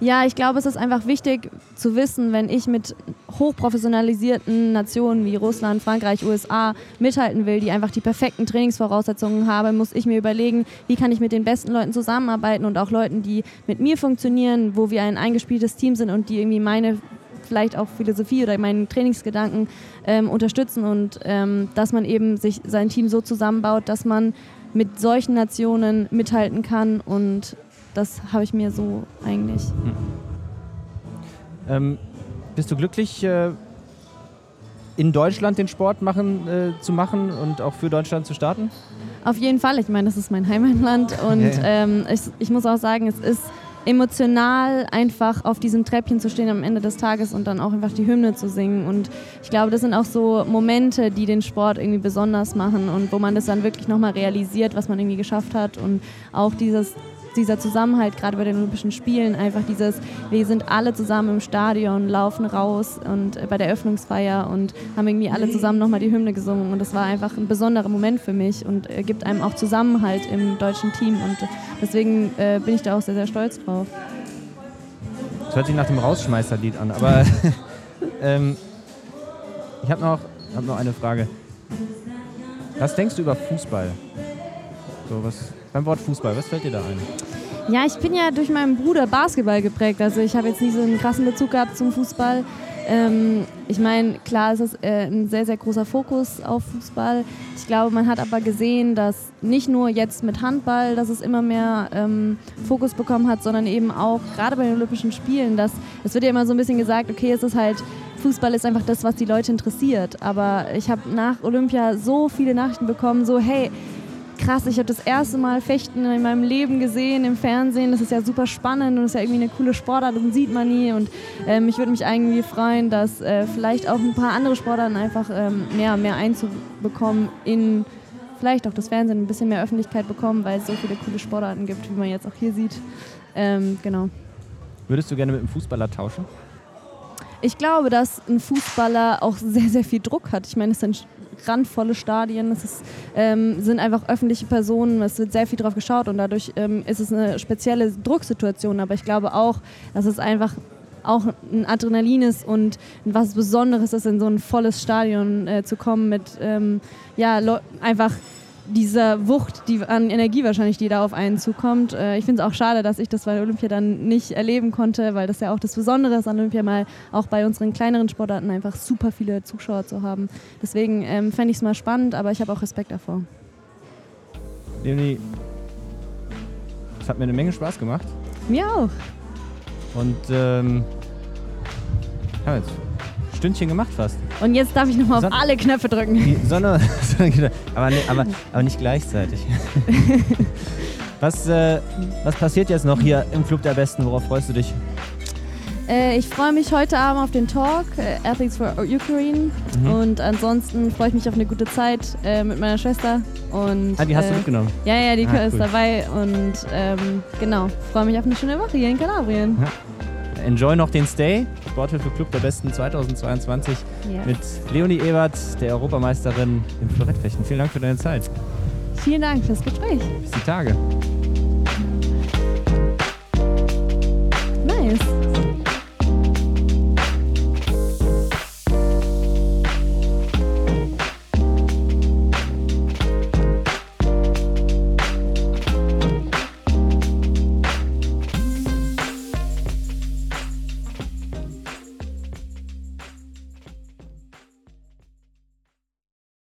Ja, ich glaube, es ist einfach wichtig zu wissen, wenn ich mit hochprofessionalisierten Nationen wie Russland, Frankreich, USA mithalten will, die einfach die perfekten Trainingsvoraussetzungen haben, muss ich mir überlegen, wie kann ich mit den besten Leuten zusammenarbeiten und auch Leuten, die mit mir funktionieren, wo wir ein eingespieltes Team sind und die irgendwie meine vielleicht auch Philosophie oder meinen Trainingsgedanken ähm, unterstützen und ähm, dass man eben sich sein Team so zusammenbaut, dass man mit solchen Nationen mithalten kann und das habe ich mir so eigentlich. Hm. Ähm, bist du glücklich, äh, in Deutschland den Sport machen, äh, zu machen und auch für Deutschland zu starten? Auf jeden Fall. Ich meine, das ist mein Heimatland und ja, ja. Ähm, ich, ich muss auch sagen, es ist emotional einfach auf diesem Treppchen zu stehen am Ende des Tages und dann auch einfach die Hymne zu singen. Und ich glaube, das sind auch so Momente, die den Sport irgendwie besonders machen und wo man das dann wirklich nochmal realisiert, was man irgendwie geschafft hat. Und auch dieses dieser Zusammenhalt, gerade bei den Olympischen Spielen, einfach dieses, wir sind alle zusammen im Stadion, laufen raus und äh, bei der Öffnungsfeier und haben irgendwie alle zusammen nochmal die Hymne gesungen. Und das war einfach ein besonderer Moment für mich und äh, gibt einem auch Zusammenhalt im deutschen Team. Und deswegen äh, bin ich da auch sehr, sehr stolz drauf. Das hört sich nach dem Rausschmeißerlied an, aber ähm, ich habe noch, hab noch eine Frage. Was denkst du über Fußball? So, was, beim Wort Fußball, was fällt dir da ein? Ja, ich bin ja durch meinen Bruder Basketball geprägt. Also ich habe jetzt nie so einen krassen Bezug gehabt zum Fußball. Ähm, ich meine, klar ist es äh, ein sehr, sehr großer Fokus auf Fußball. Ich glaube, man hat aber gesehen, dass nicht nur jetzt mit Handball, dass es immer mehr ähm, Fokus bekommen hat, sondern eben auch gerade bei den Olympischen Spielen, dass es wird ja immer so ein bisschen gesagt, okay, es ist halt Fußball ist einfach das, was die Leute interessiert. Aber ich habe nach Olympia so viele Nachrichten bekommen, so hey, krass, ich habe das erste Mal Fechten in meinem Leben gesehen im Fernsehen. Das ist ja super spannend und ist ja irgendwie eine coole Sportart und sieht man nie. Und ähm, ich würde mich eigentlich freuen, dass äh, vielleicht auch ein paar andere Sportarten einfach ähm, mehr, mehr einzubekommen in vielleicht auch das Fernsehen ein bisschen mehr Öffentlichkeit bekommen, weil es so viele coole Sportarten gibt, wie man jetzt auch hier sieht. Ähm, genau. Würdest du gerne mit einem Fußballer tauschen? Ich glaube, dass ein Fußballer auch sehr, sehr viel Druck hat. Ich meine, es sind randvolle Stadien, es ist, ähm, sind einfach öffentliche Personen, es wird sehr viel drauf geschaut und dadurch ähm, ist es eine spezielle Drucksituation. Aber ich glaube auch, dass es einfach auch ein Adrenalin ist und was Besonderes ist, in so ein volles Stadion äh, zu kommen mit ähm, ja, einfach dieser Wucht die an Energie wahrscheinlich, die da auf einen zukommt. Äh, ich finde es auch schade, dass ich das bei Olympia dann nicht erleben konnte, weil das ja auch das Besondere ist an Olympia mal auch bei unseren kleineren Sportarten einfach super viele Zuschauer zu haben. Deswegen ähm, fände ich es mal spannend, aber ich habe auch Respekt davor. Leonie, es hat mir eine Menge Spaß gemacht. Mir auch. Und ähm, ja, jetzt Stündchen gemacht fast. Und jetzt darf ich nochmal auf alle Knöpfe drücken. Die Sonne, aber, aber, aber nicht gleichzeitig. was, äh, was passiert jetzt noch hier im Club der Besten? Worauf freust du dich? Äh, ich freue mich heute Abend auf den Talk, äh, Athletes for Ukraine. Mhm. Und ansonsten freue ich mich auf eine gute Zeit äh, mit meiner Schwester. Und, ah, die hast du äh, mitgenommen? Ja, ja, die ah, ist cool. dabei. Und ähm, genau, freue mich auf eine schöne Woche hier in Kalabrien. Ja enjoy noch den Stay. Sporthilfe Club der Besten 2022 yeah. mit Leonie Ebert, der Europameisterin im Florettfechten. Vielen Dank für deine Zeit. Vielen Dank fürs Gespräch. Bis die Tage. Nice.